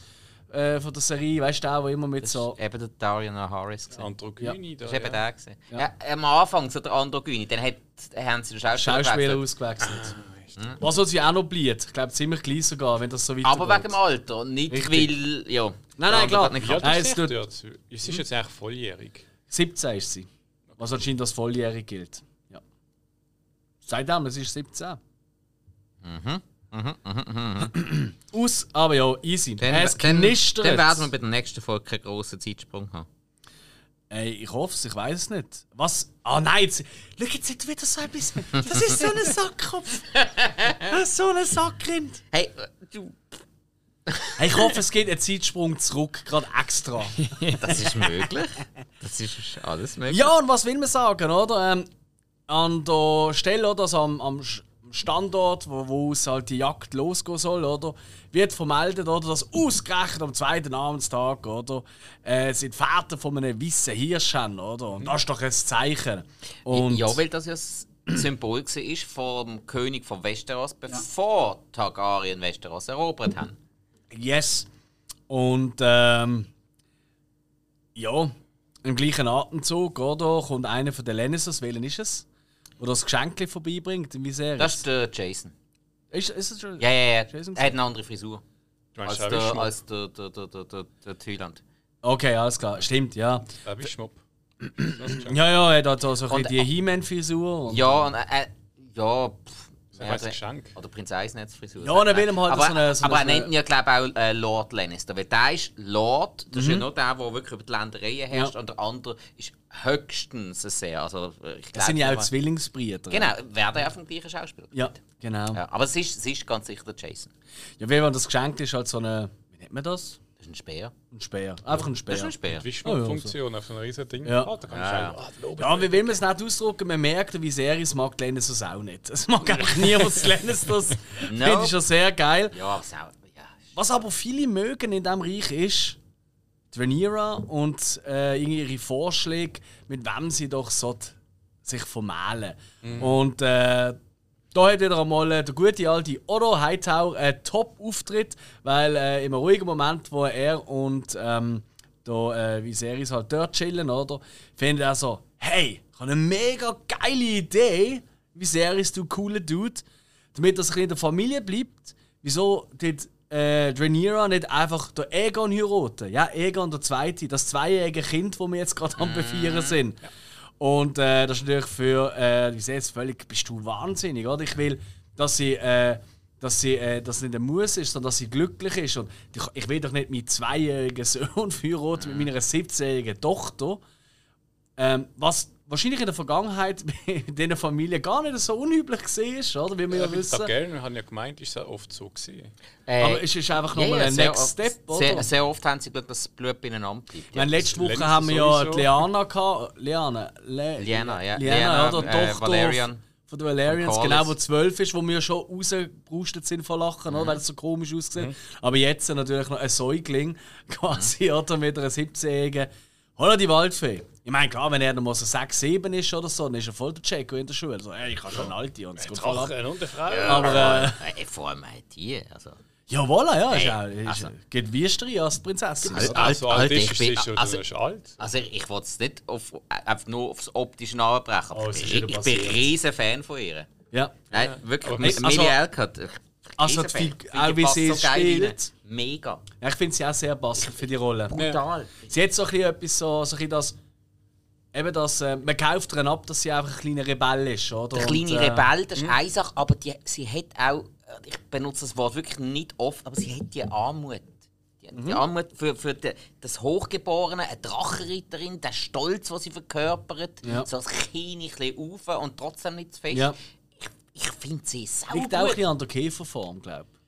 äh, von der Serie, weißt du, der, der immer mit so. Eben der Darian Harris. gewesen. Androgyni da. Das war eben ja. der. gewesen. Ja. am Anfang, so der Androgyni, dann hat, haben sie den Schauspieler, Schauspieler gewechselt. ausgewechselt. Was uns ja auch noch blieb. Ich glaube, ziemlich klein sogar, wenn das so weitergeht. Aber wegen dem Alter, nicht Richtig. weil. Ja. Nein, nein, klar. Nicht Ja. Nein, das es ist tut- dazu. Es ist jetzt eigentlich volljährig. 17 ist sie. Was anscheinend als volljährig gilt. Ja. Seitdem, es ist 17. Aus, aber ja, easy. Dann, es dann, knistert. dann werden wir bei der nächsten Folge keinen grossen Zeitsprung haben. Ey, ich hoffe es, ich weiß es nicht. Was? Ah nein, jetzt, schau, jetzt hat wieder so etwas. Das ist so ein Sackkopf. So ein Sackrind. Hey, äh, du. Hey, ich hoffe, es geht einen Zeitsprung zurück, gerade extra. Das ist möglich. Das ist alles möglich. Ja, und was will man sagen, oder? Ähm, an der Stelle, oder, also am, am Standort, wo, wo es halt die Jagd losgehen soll, oder, wird vermeldet, oder, dass ausgerechnet am zweiten Abendstag, oder, äh, sind Väter von einem weißen Hirsch haben, oder? Und das ist doch ein Zeichen. Und ja, weil das ja das Symbol war vom König von Westeros, bevor Targaryen Westeros erobert haben. Yes. Und ähm, ja, im gleichen Atemzug, oder, kommt einer von den Lannisters, welchen ist es? Der das Geschenk vorbeibringt, wie sehr Das ist der Jason. ist, ist es schon? Ja, ja, ja. Jason Er hat eine andere Frisur Du als meinst, der, der als der, der, der, der, der, der Thailand. Okay, alles klar. Stimmt, ja. wie Schmupp. Ja, ja, er hat da so ein die He-Man-Frisur. Ja, und äh, ja. Pff, Geschenk. Oder Prinz Eisenherz-Frisur. Ja, und er will ihm halt aber, so eine- so aber er nennt ihn ja, glaube ich, auch äh, Lord Lannister. Weil der ist Lord, das ist ja nur der, der wirklich über die Ländereien herrscht, Mhm. Ja. und der andere ist höchstens ein sehr. Also, äh, ich Das sind ja auch glaub, Zwillingsbrüder. Genau, werden ja vom gleichen Schauspieler. Ja, genau. Ja. Ja, aber es ist, es ist ganz sicher der Jason. wie man das geschenkt ist, halt so eine. Wie nennt man das? Das ist ein Speer. Ein Speer. Einfach ein Speer. Das ist ein Speer. Wie Oh, ja, Schmuckfunktion auf so einem riesen Ding. Ja. Ah, da kannst du Ja, auch- ah. Ja, wie will man es nicht ausdrücken? Man merkt, wie sehr es mag Lennis das auch nicht. Es mag einfach niemand Lennis das. No. Finde ich schon sehr geil. Ja, auch, ja. Was aber viele mögen in diesem Reich ist, die Rhaenyra und äh, ihre Vorschläge, mit wem sie doch sich vermählen. Und äh, da hat wieder einmal äh, der gute alte Otto Hightower einen Top-Auftritt, weil äh, im ruhigen Moment, wo er und ähm, da, äh, Viserys halt dort chillen, oder, findet er so, hey, ich habe eine mega geile Idee, Viserys, du cooler Dude, damit er sich in der Familie bleibt, wieso dort äh, Rhaenyra nicht einfach der Aegon heiraten? Ja, Aegon der Zweite, das zweijährige Kind, das wir jetzt gerade am Befeiern sind. Und äh, das ist natürlich für, äh, wie jetzt völlig, bist du wahnsinnig, oder? Ich will, dass sie, äh, dass sie, äh, dass nicht ein Muss ist, sondern dass sie glücklich ist. Und ich, ich will doch nicht meinen zweijährigen Sohn heiraten mit meiner 17-jährigen Tochter. Ähm, was, wahrscheinlich in der Vergangenheit in diesen Familien gar nicht so unüblich gesehen ist, oder? Wie wir ja Ja, wissen. Targaryen haben ja gemeint, ist ja oft so gewesen. Äh, Aber es ist einfach ja, nochmal ja, ein Next oft- Step, oder? Sehr, sehr oft haben sie dass das Blut beieinander bleibt. Meine, letzte Woche Lannister haben wir ja die Liana gehabt. Liana. Le Liana, ja. Liana, Liana, oder? äh, Tochter Valerian. Von den Valerians, Von genau, wo zwölf ist, wo wir schon rausgebrustet sind vor Lachen, oder? weil es so komisch aussieht. Mhm. Aber jetzt natürlich noch ein Säugling, quasi, oder? Mit einer 17-Jährigen. Hallo, die Waldfee. Ich meine, klar, wenn er dann mal so 6, 7 ist oder so, dann ist er voll der Checo in der Schule. So, ey, ich kann schon eine alte und es geht voll ab. Und eine Frau. Aber, äh, vor allem halt die. Also. ja, voilà, ja, ist auch, ist, also- geht wüster als die Prinzessin. Also- Ah, so alt Alter, ist ich bin- sie schon, also- du bist alt. Also ich, wollte es nicht auf, einfach nur aufs Optische aber Oh, ich, ich bin ein riesen Fan von ihr. Ja. Nein, wirklich. Aber also- Millie Elkert. ich- Also die auch wie sie so geil spielt. Mega. ja, ich finde sie auch sehr passend für die Rolle. Brutal. Sie hat so ein bisschen etwas so, so ein bisschen das. Eben das, äh, man kauft ihr ab, dass sie einfach ein kleiner Rebell ist, oder? Der kleine Und, äh, Rebell, das ist eine Sache, aber die, sie hat auch, ich benutze das Wort wirklich nicht oft, aber sie hat die Armut. Die, die Armut für, für die, das Hochgeborene, eine Drachenritterin, der Stolz, den sie verkörpert, Ja. so ein bisschen auf und trotzdem nicht zu fest. Ja. Ich, ich finde sie sau Liegt auch ein bisschen an der Käferform, glaube ich.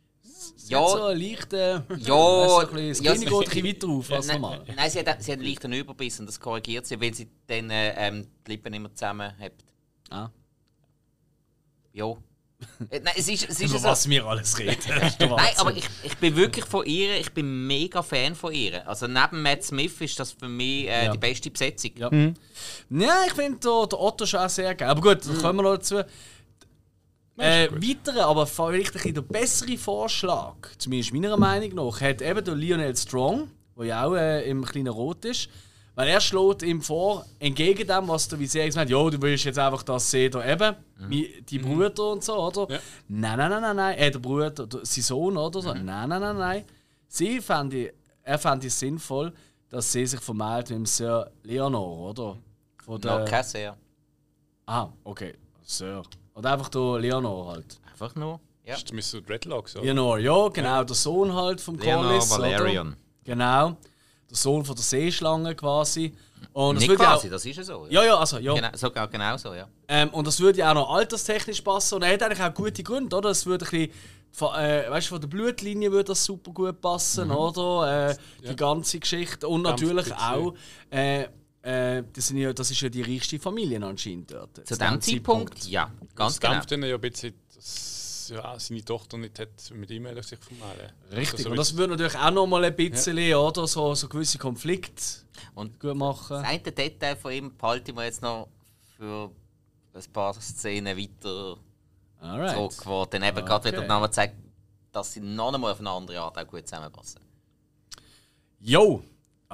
Sie Ja. hat so einen leichten. Ja, so ein bisschen, ja, geht ein bisschen weiter auf als Nein, normal. nein, sie hat, sie hat einen leichten Überbiss und das korrigiert sie, weil sie dann äh, ähm, die Lippen immer zusammen hat. Ah. Ja. Äh, Nein, es ist, es ist Über so. was wir alles reden. Nein, aber ich, ich bin wirklich von ihr, ich bin mega Fan von ihr. Also neben Matt Smith ist das für mich äh, Ja. die beste Besetzung. Ja. Ja, ich finde der, der Otto schon auch sehr geil. Aber gut, Mhm. kommen wir noch dazu. Äh, weiterer, aber vielleicht ein bisschen der bessere Vorschlag, zumindest meiner Meinung nach, hat eben der Lionel Strong, der ja auch äh, im kleinen Rot ist. Weil er schlägt ihm vor, entgegen dem, was der Viserys meint, ja, du willst jetzt einfach das sehen, da eben, wie die Brüder und so, oder? Ja. Nein, nein, nein, nein, nein, äh, der Bruder, der, sein Sohn, oder so. Nein, nein, nein, nein. Sie fand ich, er fand es sinnvoll, dass sie sich vermählt mit dem Sir Leonor, oder? Von der, Noch kein sehr. Ah, okay. Sir. Oder einfach der Leonor halt. Einfach nur. Ja. Das ist Mr. Dreadlocks, oder? Leonor, ja, genau, der Sohn halt vom Leonor Corlys. Valerian. Oder? Genau. Der Sohn von der Seeschlange quasi. Und das Nicht würde ja quasi, auch, das ist ja so. Ja, ja, also, ja. Genau, so, genau so, ja. Ähm, und das würde ja auch noch alterstechnisch passen. Und er hat eigentlich auch gute Gründe, oder? Es würde ein bisschen, von, äh, weißt du, von der Blutlinie würde das super gut passen, Mhm. oder? Äh, Die ganze Geschichte. Und natürlich auch, äh, äh, das, sind ja, das ist ja die reichste Familie anscheinend dort. Zu dem Zeitpunkt, ja, ganz Das genau. dämpft dann ja ein bisschen, dass ja, seine Tochter nicht hat mit ihm sich vermählen Richtig, Also, und das würde natürlich auch noch mal ein bisschen, oder, so, so gewisse Konflikte Und gut machen. das eine Detail von ihm behalte ich mir jetzt noch für ein paar Szenen weiter Alright. zurück, wo dann eben gerade wieder Okay. nochmal zeigt, dass sie noch einmal auf eine andere Art auch gut zusammenpassen. Jo!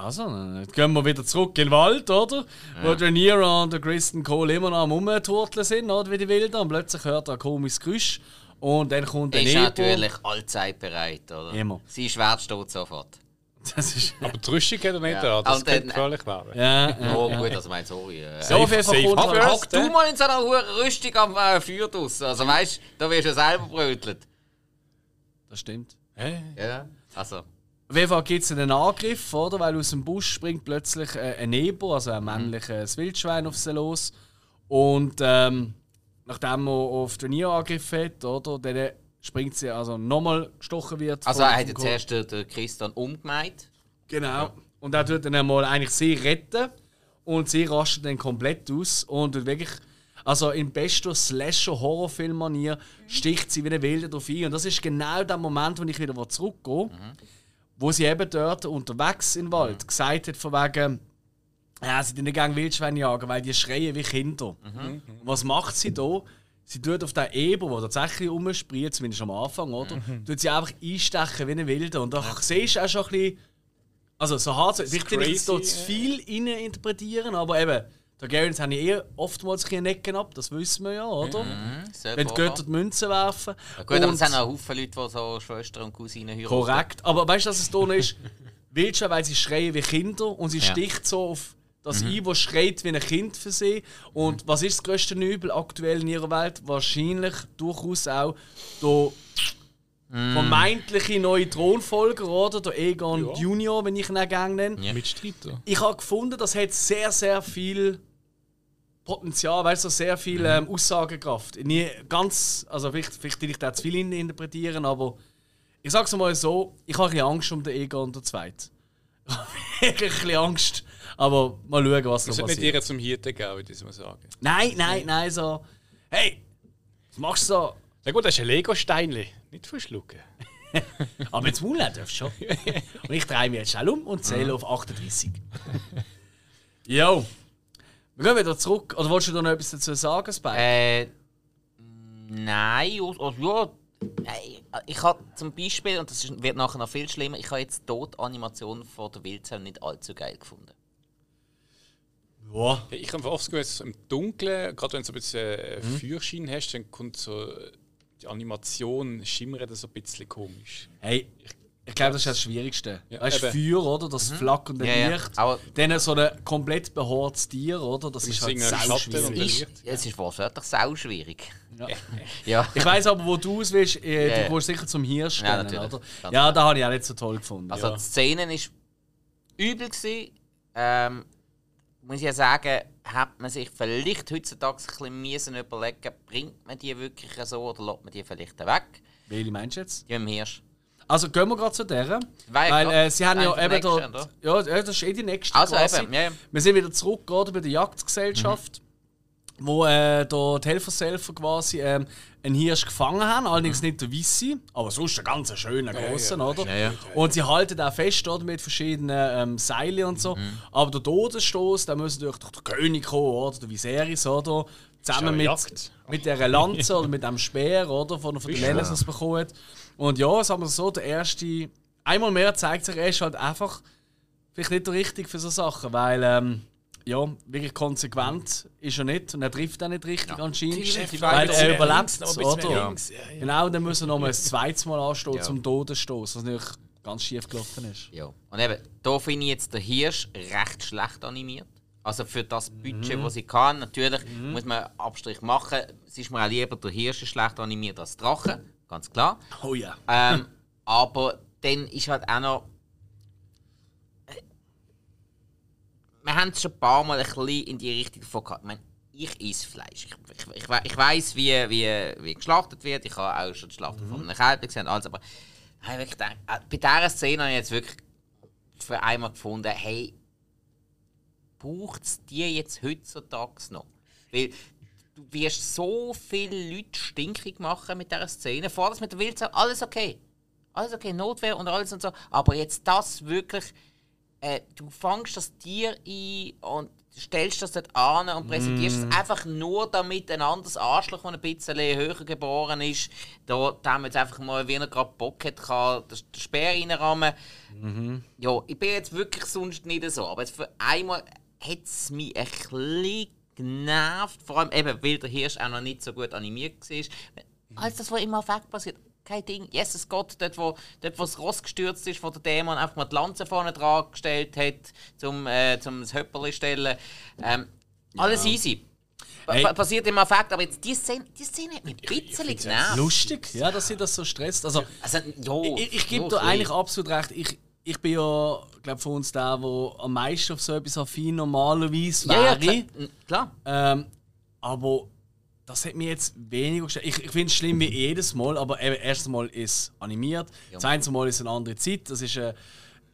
Also, dann gehen wir wieder zurück in den Wald, oder? Wo der Nira und der Kristen Cole immer noch am Rumturteln sind, oder? Wie die Wilden. Und plötzlich hört er ein komisches Geräusch. Und dann kommt der ist Nebo. natürlich allzeit bereit, oder? Immer. Sein Schwert steht sofort. Das ist. Aber die Rüstung hat er nicht Ja. an, das könnte gefährlich werden. Ja, ja, Oh ja. gut, also mein sorry. Äh, So, auf jeden Fall safe kommt first. er. Hock du mal in so einer hohen Rüstung am äh, Feuer draussen. Also weißt du, da wirst du ja selber brötelt. Das stimmt. Hä? Ja. Also, Auf jeden Fall gibt es einen Angriff, oder? Weil aus dem Busch springt plötzlich äh, ein Nebo, also ein männliches Wildschwein, auf sie los. Und ähm, nachdem er auf den Nira Angriff hat, oder? Dann springt sie, also nochmal gestochen wird. also er hat vom jetzt Ko- erst den, Christian umgemeint. Genau. Und er tut dann einmal eigentlich sie retten. Und sie rastet dann komplett aus. Und wirklich, also in bester Slasher-Horrorfilm-Manier, sticht sie wie eine Wilde drauf ein. Und das ist genau der Moment, wo ich wieder zurückgehe. Wo sie eben dort unterwegs im Wald gesagt hat, von wegen, ja, sie den Gang Wildschweine jagen, weil die schreien wie Kinder. Und Was macht sie da? Sie tut auf den Eber, der tatsächlich rumspricht, zumindest am Anfang, oder? Tut sie einfach einstechen wie eine Wilde. Und da siehst du auch schon ein bisschen. Also, so hart. Will ich jetzt hier crazy, zu viel rein interpretieren, aber eben, der Garens haben ja eh oftmals ein Necken ab, das wissen wir ja, oder? Sehr Wenn die. Götter die Münzen werfen. Ja, gut, aber Und- es sind auch Haufen Leute, die so Schwestern und Cousinen heiraten. Korrekt. Aber weißt du, was es da ist? Wildschwein, weil sie schreien wie Kinder und sie Ja. sticht so auf das ein, das schreit wie ein Kind für sie. Und was ist das größte Übel aktuell in ihrer Welt? Wahrscheinlich durchaus auch der vermeintliche neue Thronfolger, oder? Der Egon Ja. Junior, wenn ich ihn auch gerne nenne. Ja. Mitstreiter. Ich habe gefunden, das hat sehr, sehr viel Potenzial, weißt du, so sehr viel ähm, Aussagekraft. Nie ganz, also vielleicht, vielleicht will ich da zu viel in- interpretieren, aber ich sag's mal so, ich habe ein bisschen Angst um den Egon der Zweit. Ich habe wirklich ein bisschen Angst. Aber mal schauen, was Das so sollte nicht passiert. ihr zum Hirten gehen, würde ich mal sagen. Nein, nein, nein, so. Hey, was machst du so? Na gut, das ist ein Lego-Steinchen. Nicht verschlucken. Aber jetzt Maul darfst du schon. Und ich drehe mich jetzt schnell um und zähle auf 38. Jo. Wir gehen wieder zurück. Oder wolltest du da noch etwas dazu sagen, Spike? Äh, nein, also, ja. Nein, Ich habe zum Beispiel, und das wird nachher noch viel schlimmer, ich habe jetzt die Totanimation von der Wildsau nicht allzu geil gefunden. Ja. Ich habe oft gehört, im Dunkeln, gerade wenn du so ein bisschen Mhm. Feuerschein hast, dann kommt so die Animation schimmert so ein bisschen komisch. Hey, ich glaube, das ist das Schwierigste. Ja, weißt du, eben. Feuer, oder? Das flackernde Ja, ja. Licht. Aber- Dann so ein komplett behaartes Tier, oder? Das Du ist halt sau schwierig. Ist, es ist wortwörtlich sau schwierig. Ja. Ja. Ich weiß aber, wo du es willst. Äh, Ja, ja. Du willst sicher zum Hirsch Ja, gehen, natürlich. oder? Ja, da habe ich auch nicht so toll gefunden. Also Ja. die Szene war übel. Gewesen. Ähm, muss ich ja sagen, hat man sich vielleicht heutzutage ein bisschen überlegen, bringt man die wirklich so oder lässt man die vielleicht weg? Welche meinst du jetzt? Die im Hirsch. Also gehen wir gerade zu der. Weil- Weil äh, sie haben ja eben die da. Ja, das ist eh die nächste. Also quasi. eben, ja, ja. Wir sind wieder zurück gerade bei der Jagdgesellschaft, wo äh, da die Helfershelfer quasi ähm, einen Hirsch gefangen haben. Allerdings nicht der Wissi, aber sonst einen ganz schönen, großen, oder? Ja, ja. Und sie halten auch fest oder, mit verschiedenen ähm, Seilen und so. Mhm. Aber der Todesstoß, da muss natürlich durch den König kommen, oder? Der Viserys, oder? Zusammen mit, Jagd. mit dieser Lanze oder mit dem Speer, oder? Von, von den Lannisters bekommen. Und ja, sagen wir so, der erste. Einmal mehr zeigt sich, er ist halt einfach vielleicht nicht der Richtige für so Sachen, weil ähm, ja, wirklich konsequent ist er nicht und er trifft auch nicht richtig anscheinend, Chef, weil er überlebt es, oder? Ja, ja. Genau, dann muss er nochmal ein zweites Mal anstehen Ja. zum Todesstoß, was natürlich ganz schief gelaufen ist. Ja. Und eben, da finde ich jetzt der Hirsch recht schlecht animiert. Also für das Budget, das sie kann. Natürlich muss man einen Abstrich machen. Es ist mir auch lieber, der Hirsch ist schlecht animiert als Drache, ganz klar. Oh ja. Ähm, aber dann ist halt auch noch. Wir haben es schon ein paar Mal ein bisschen in die Richtung davon gehabt. Ich, meine, ich esse Fleisch. Ich, ich, ich, ich weiß, wie, wie, wie geschlachtet wird. Ich habe auch schon die Schlacht von einem Kälber gesehen. und Alles, aber habe wirklich gedacht, äh, bei dieser Szene habe ich jetzt wirklich für einmal gefunden, hey, braucht es die jetzt heutzutage noch? Weil du wirst so viele Leute stinkig machen mit dieser Szene. Vor das mit der Wildsau, alles okay. Alles okay, Notwehr und alles und so. Aber jetzt das wirklich, äh, du fangst das Tier ein und stellst das dort an und präsentierst es einfach nur, damit ein anderes Arschloch, das ein bisschen höher geboren ist, da, jetzt einfach mal, wie er gerade Bock hat, kann den den Speer reinrammen. Ja, ich bin jetzt wirklich sonst nicht so, aber jetzt für einmal hat es mich ein bisschen genervt, vor allem eben, weil der Hirsch auch noch nicht so gut animiert war. Als das, was im Effekt passiert, kein Ding. Jesus Gott, dort wo, dort, wo das Ross gestürzt ist, wo der Dämon einfach mal die Lanze vorne dran gestellt hat, zum, äh, zum das Höpperli stellen. Ähm, alles easy. Hey. pa- passiert im Effekt, aber jetzt die Szene, die Szene hat mich ein bisschen genervt. Lustig, ja, dass sie das so stresst. Also, Also, ja, ich, ich gebe ja, dir eigentlich absolut recht. Ich, ich bin ja, glaube von uns der, der am meisten auf so etwas affin normalerweise Ja, ja, wäre. klar. klar. Ähm, aber das hat mir jetzt weniger gestört. Ich, ich finde es schlimm wie jedes Mal, aber eben, erstes Mal ist es animiert, das zweite Mal ist eine andere Zeit. Das ist ein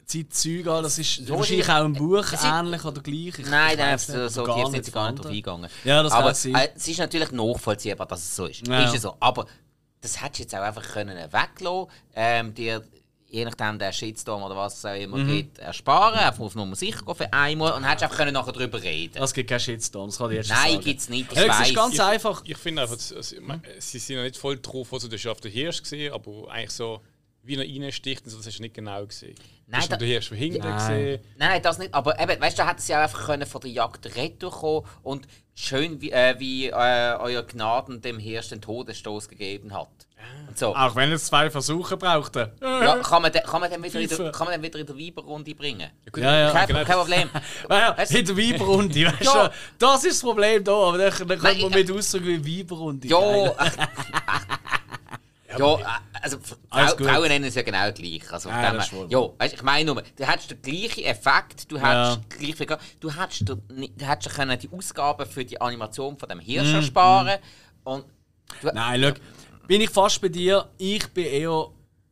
Zeitzeuge, das ist wahrscheinlich die- auch im Buch es ähnlich oder gleich. Ich- Nein, ich nein, so, so tief sind sie gar nicht drauf eingegangen. Ja, das aber äh, es ist natürlich nachvollziehbar, dass es so ist. Ja. Ist ja so. Aber das hättest du jetzt auch einfach können weglassen ähm, dir je nachdem der Shitstorm oder was es auch immer Mhm. gibt, ersparen, einfach auf Nummer sicher gehen für einmal und hättest einfach können nachher darüber reden Das gibt keinen Shitstorm, das kann ich jetzt Nein, sagen. gibt's nicht, ich Ja, es weiss. ist ganz einfach. Ich finde einfach, also, ich meine, sie sind ja nicht voll drauf, also du auf der Hirsch gesehen, aber eigentlich so, wie er reinsticht so, das hast du nicht genau gesehen. Nein, hast du da- den Hirsch von hinten Nein. gesehen. Nein, nein, das nicht. Aber eben, weißt du, da hätten sie auch einfach können von der Jagd kommen und schön, wie, äh, wie äh, euer Gnaden dem Hirsch den Todesstoß gegeben hat. Und so. Auch wenn es zwei Versuche brauchte. Ja, kann man, den, kann, man den wieder in der, kann man den wieder in der Weiberrunde bringen? Ja, ja. Kein, genau. kein Problem. Ja, in der Weiberrunde, weißt Ja. du? Das ist das Problem da, aber dann, dann Nein, kommt man mit Ausdruck wie Weiberrunde. Ja, Ja, Ja, also. Frauen nennen es ja genau gleich. Also, Ja, das ja, weißt, ich meine nur, du hättest den gleichen Effekt, du hättest gleich viel, du hättest, du hättest können die Ausgaben für die Animation von dem Hirsch Mhm, ersparen und du, Nein, schau, bin ich fast bei dir. Ich bin eher.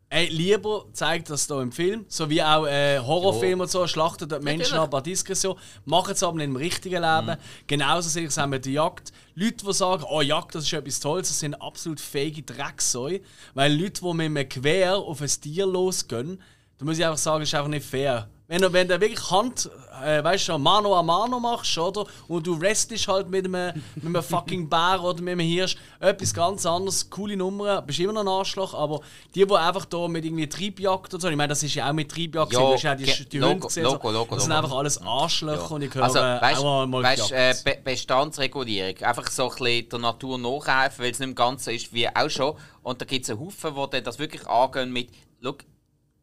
Ey, lieber zeigt das hier im Film, so wie auch äh, Horrorfilme und so, schlachten dort Menschen ab, bei Diskretion, machen es aber nicht im richtigen Leben. Genauso sehe ich es auch mit der Jagd. Leute, die sagen, oh Jagd, das ist etwas Tolles, das sind absolut fähige Drecksäue. Weil Leute, die mit einem Gewehr auf ein Tier losgehen, da muss ich einfach sagen, das ist einfach nicht fair. Wenn du, wenn du wirklich Hand, äh, weißt du, Mano a Mano machst, oder? Und du restest halt mit einem, mit einem fucking Bär oder mit einem Hirsch, etwas ganz anderes, coole Nummern, bist immer noch ein Arschloch, aber die, die einfach da mit irgendwie Triebjagd und so, ich meine, das ist ja auch mit Triebjagd, Ja, du hast ja die, die Hunde gesehen, so. Das sind einfach alles Arschlöcher und ich gehöre also, weißt, auch mal weißt, äh. Be Bestandsregulierung, einfach so ein bisschen der Natur nachhelfen, weil es nicht mehr ganz so ist wie auch schon. Und da gibt es einen Haufen, die das wirklich angehen mit, schau,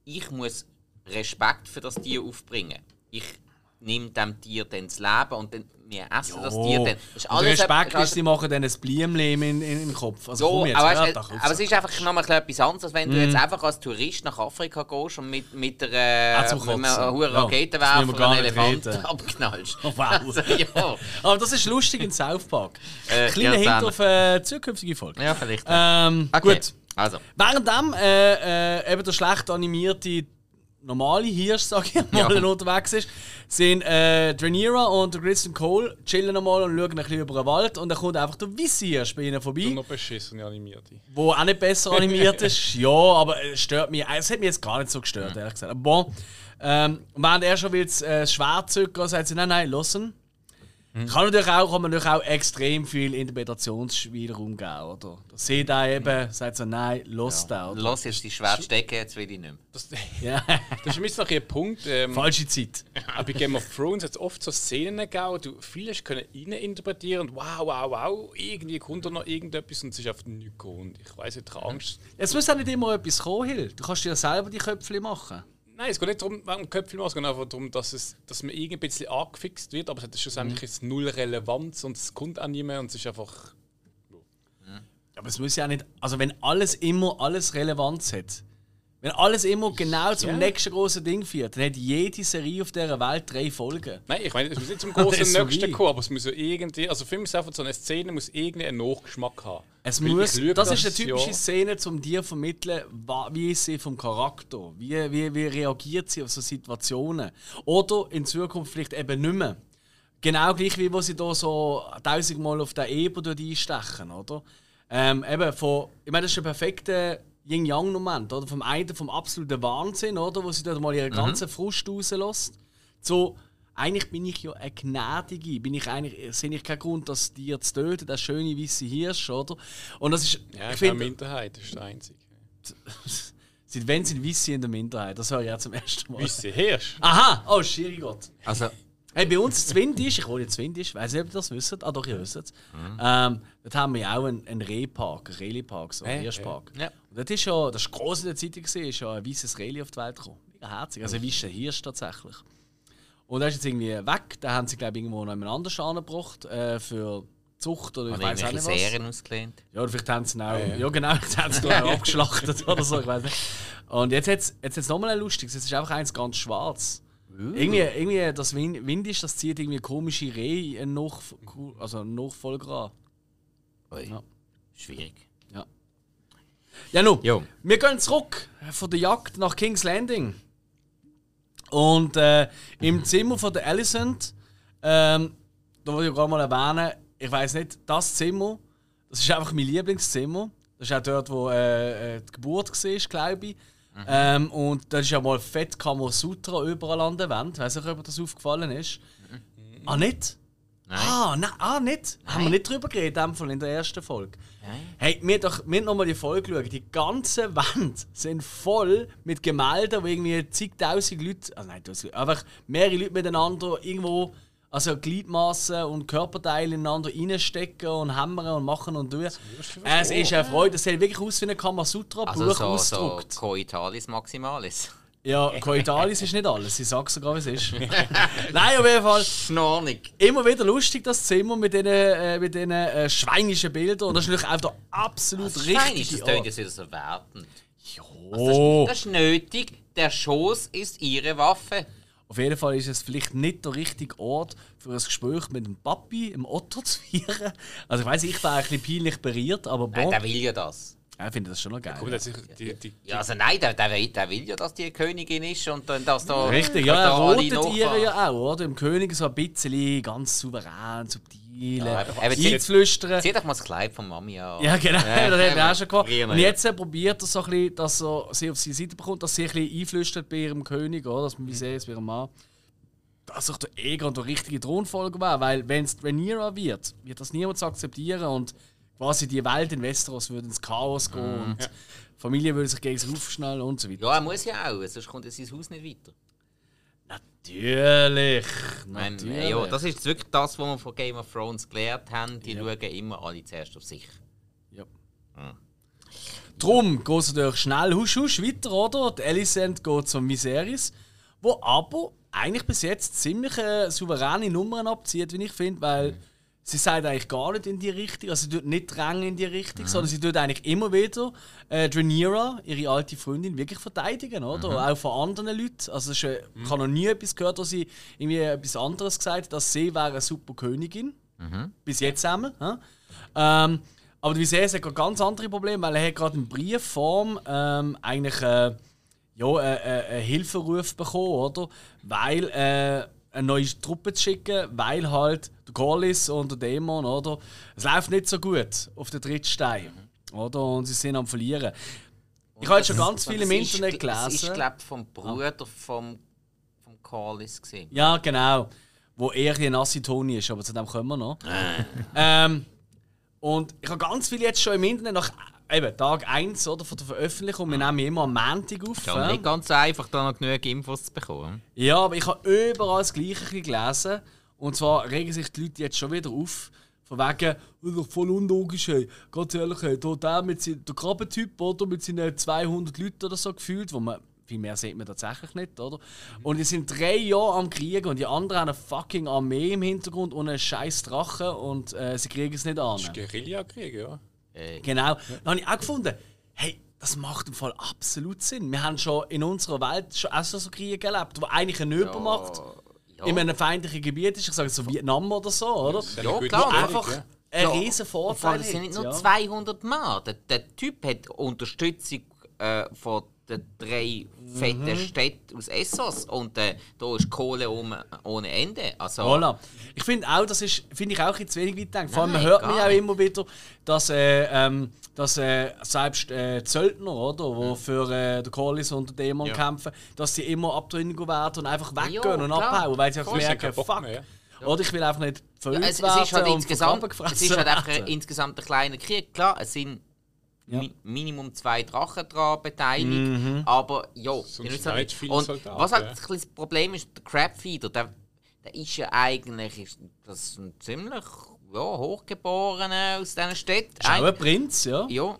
ich muss Respekt für das Tier aufbringen. Ich nehme dem Tier dann das Leben und dann, wir essen das Tier dann. Das und der Respekt ist, sie machen dann ein Blümchen in, in, in den Kopf. Also so, komm jetzt, aber, weißt, doch aber es ist einfach noch mal etwas anderes, als wenn du Mhm. jetzt einfach als Tourist nach Afrika gehst und mit, mit, der, Auch zum mit hohen Ja, Raketenwerfer einen nicht Elefant reden. abknallst. Oh, wow. Also, ja. aber das ist lustig in South Park. Äh, Kleiner ja, Hint auf äh, zukünftige Folgen. ja, vielleicht. Ähm, okay. Gut. Also, Währenddem äh, äh, eben der schlecht animierte normale Hirsch, sag ich mal, Ja. unterwegs ist, sind äh, Rhaenyra und Kristen Cole chillen einmal und schauen ein bisschen über den Wald und dann kommt einfach der Vissi-Hirsch bei ihnen vorbei, noch beschissen animierte. wo auch nicht besser animiert ist. Ja, aber es stört mich, es hat mich jetzt gar nicht so gestört, ehrlich gesagt. Aber bon, ähm, und während er schon will das äh, Schwert zücken, sagt sie, nein, nein, lassen. Kann natürlich auch, kann man natürlich auch extrem viel Interpretationsspielraum geben, oder? Da sieht er eben, sagt so, nein, ja. den, oder? los jetzt die Schwert stecken, jetzt will ich nicht mehr. Das, Ja, das ist für mich so ein Punkt. Ähm, falsche Zeit. auch bei Game of Thrones hat es oft so Szenen gegeben, du vieles können interpretieren und wow, wow, wow, irgendwie kommt da noch irgendetwas und es ist einfach nichts gekommen. Ich weiß nicht, ich Angst. Es muss auch nicht immer etwas kommen, Hill. Du kannst dir ja selber die Köpfe machen. Nein, es geht nicht darum, wegen Köpfchen es geht einfach darum, dass, es, dass man irgendwie ein bisschen angefixt wird, aber es hat schlussendlich jetzt null Relevanz und es kommt auch nicht mehr und es ist einfach. Aber es muss ja auch nicht. Also, wenn alles immer alles Relevanz hat, wenn alles immer genau zum Ja. nächsten großen Ding führt, dann hat jede Serie auf dieser Welt drei Folgen. Nein, ich meine, es muss nicht zum Das großen so Nächsten wie. kommen, aber es muss ja irgendwie. Also für mich ist einfach so eine Szene muss irgendeinen Nachgeschmack haben. Es Weil muss, schaue das ist eine das typische ja- Szene, um dir zu vermitteln, wie ist sie vom Charakter, wie, wie, wie reagiert sie auf so Situationen. Oder in Zukunft vielleicht eben nicht mehr. Genau gleich wie wo sie da so tausendmal auf Eber dort einstechen, oder? Ähm, eben von, ich meine, das ist ein perfekter Yin-Yang-Moment, oder? Vom einen vom absoluten Wahnsinn, oder? Wo sie dort mal ihren ganzen Frust rauslässt. So, eigentlich bin ich ja eine Gnädige. Bin ich eigentlich, sehe ich keinen Grund, das Tier zu töten, das schöne weiße Hirsch, oder? Und das ist, Ja, ich ich finde, eine Minderheit, das ist der einzige. seit wann sind Weiße in der Minderheit? Das höre ich ja zum ersten Mal. Weisse Hirsch. Aha! Oh, Schirigott. Also, Hey, bei uns in Windisch, ich wohne in Windisch, weiß nicht, ob ihr das wisst. Ah, doch, ihr wisst es. Ähm, dort haben wir ja auch einen, einen Rehpark, einen Rehpark, so einen Ja, Hirschpark. ja. Und dort ist ja, das ist groß in der Zeitung, gewesen, ist ja ein weißes Reh auf die Welt gekommen. Mega herzig. Also ein weißer Hirsch tatsächlich. Und der ist jetzt irgendwie weg. Da haben sie, glaube ich, irgendwo noch jemand anders angebracht äh, für Zucht oder ich weiß auch nicht was. Serien ausgelehnt. Ja, oder vielleicht haben sie ihn auch. Ja, genau, vielleicht haben sie ihn abgeschlachtet oder so, ich weiß nicht. Und jetzt hat es jetzt hat's nochmal ein lustiges. Es ist einfach eins ganz schwarz. Irgendwie, irgendwie das Wind, Windisch, das zieht irgendwie komische Rehe in Nach also Nachfolger an. Ui. Ja. Schwierig. Ja, nun, Jo. wir gehen zurück von der Jagd nach King's Landing. Und äh, im Zimmer von der Alicent, ähm, da wollte ich gerade mal erwähnen, ich weiß nicht, das Zimmer, das ist einfach mein Lieblingszimmer. Das ist auch dort, wo äh, äh, die Geburt war, glaube ich. Ähm, und da ist ja mal fett Kamasutra überall an der Wand. Ich weiß nicht, ob das aufgefallen ist. Ah, nicht? Nein. Ah, nein, ah, nicht? Haben wir nicht drüber geredet, in dem Fall in der ersten Folge. Nein. Hey, wir haben doch wir haben noch mal die Folge geschaut. Die ganze Wand sind voll mit Gemälden, wo irgendwie zigtausend Leute, also nein, einfach mehrere Leute miteinander irgendwo, also Gliedmaßen und Körperteile ineinander reinstecken und hämmern und machen und tun. Es ist eine Freude. Es sieht wirklich aus wie ein Kamasutra-Buch Also so, so ausgedruckt. Coitalis Maximalis. Ja, Coitalis ist nicht alles. Ich sag's sogar, wie es ist. Nein, auf jeden Fall. Schnornig. Immer wieder lustig, das Zimmer mit diesen äh, mit den, äh, schweinischen Bildern. Und das ist natürlich auch der absolut Das ist fein, richtige das tönt jetzt wieder so wertend. Oh. Das ist nötig. Der Schoß ist ihre Waffe. Auf jeden Fall ist es vielleicht nicht der richtige Ort für ein Gespräch mit dem Papi im Otto zu führen. Also ich weiß, ich war ein bisschen peinlich berührt, aber Nein, bon, der will ja das. Ja, ich finde das schon noch geil. Jetzt sicher die, die, Ja, also nein, der, der, will, der will ja, dass die Königin ist und dann dass da. Richtig, ja, er rotet ihr ja auch, oder? Im König so ein bisschen ganz souverän, subtil, Ja, einzuflüstern. Zieh doch mal das Kleid von Mami an. Ja, genau, Ja, das haben wir auch schon gemacht. Und jetzt äh, probiert er so ein bisschen, dass er sie auf seine Seite bekommt, dass sie ein bisschen einflüstert bei ihrem König, oder? Dass man wie sehr ist bei ihrem Mann. Dass sich der Egon der richtige Thronfolger war, weil wenn es Rhaenyra wird, wird das niemand akzeptieren und quasi die Welt in Westeros würde ins Chaos gehen und die Familie würde sich gegen sich aufschnallen und so weiter. Ja, er muss ja auch, sonst kommt ja sein Haus nicht weiter. Natürlich! Ich meine, Natürlich. ja, das ist wirklich das, was wir von Game of Thrones gelernt haben. Die schauen immer alle zuerst auf sich. Ja. Drum geht es natürlich schnell husch husch weiter, oder? Die Alicent geht zum Viserys, wo aber eigentlich bis jetzt ziemlich äh, souveräne Nummern abzieht, wie ich finde, weil sie sagt eigentlich gar nicht in die Richtung, also sie tut nicht drängen in die Richtung, sondern sie tut eigentlich immer wieder äh, Rhaenyra, ihre alte Freundin, wirklich verteidigen, oder? Auch von anderen Leuten. Also äh, ich habe noch nie etwas gehört, wo sie irgendwie etwas anderes gesagt hat, dass sie wäre eine super Königin. Bis jetzt zusammen. hä? Ähm, aber der Viserys hat ganz andere Probleme, weil er hat gerade in Briefform ähm, eigentlich äh, ja, äh, äh, einen Hilferuf bekommen, oder? Weil äh, eine neue Truppe zu schicken, weil halt der Corlys und der Dämon, oder? Es läuft nicht so gut auf den dritten Stein, oder? Und sie sind am verlieren. Ich habe jetzt schon ganz viel im Das ist- Internet Das ist, gelesen. glaube ich, vom Bruder vom, vom Corlys gesehen. Ja, genau. Wo eher ein nassi Toni ist, aber zu dem kommen wir noch. ähm, und ich habe ganz viel jetzt schon im Internet nach eben, Tag 1 oder, von der Veröffentlichung. Wir nehmen immer am Montag auf. Ja, ja. nicht ganz einfach, da noch genug Infos zu bekommen. Ja, aber ich habe überall das Gleiche gelesen. Und zwar regen sich die Leute jetzt schon wieder auf. Von wegen, das ist doch voll unlogisch, hey. Ganz ehrlich, hey. Da, der, mit sein, der Krabbentyp, oder? Mit seinen 200 Leuten oder so gefühlt, wo man. Viel mehr sieht man tatsächlich nicht, oder? Und die sind drei Jahre am Kriegen und die anderen haben eine fucking Armee im Hintergrund und einen scheiß Drachen und äh, sie kriegen es nicht an. Guerillakrieg, ja. Äh, Genau. Dann habe ich auch gefunden, hey, das macht im Fall absolut Sinn. Wir haben schon in unserer Welt schon auch so Kriege erlebt, wo eigentlich eine Übermacht ja. in einem feindlichen Gebiet ist. Ich sage so Vietnam oder so, oder? Ja, klar. Einfach ja. einen Ja, riesen Vorteil das sind nicht nur ja. 200 Mann. Der, der Typ hat Unterstützung äh, von den drei fetten Mhm. Städten aus Essos und äh, da ist Kohle um, ohne Ende. Also, Voilà. Ich finde auch, das ist, finde ich auch ein zu wenig weit gedacht. Vor allem, man Nein, hört gar mich auch immer wieder, dass, äh, ähm, dass äh, selbst äh, Zöldner, oder, die für äh, den Corlys und den Dämon Ja. kämpfen, dass sie immer abtrünnig werden und einfach weggehen Ja, und klar. abhauen, weil sie einfach merken, fuck. mehr, Oder ich will einfach nicht Ja, verrückt es, es werden ist halt und insgesamt, es ist halt einfach ein, insgesamt ein kleiner Krieg. Klar, es sind Ja. mi Minimum zwei Drachen daran beteiligt, Mhm. aber ja. halt- Und Soldaten, was halt ja. ein bisschen das Problem ist, der Crabfeeder, der, der ist ja eigentlich ist das ein ziemlich ja, hochgeborener aus diesen Städten. Ist auch ein Prinz, ja. ja,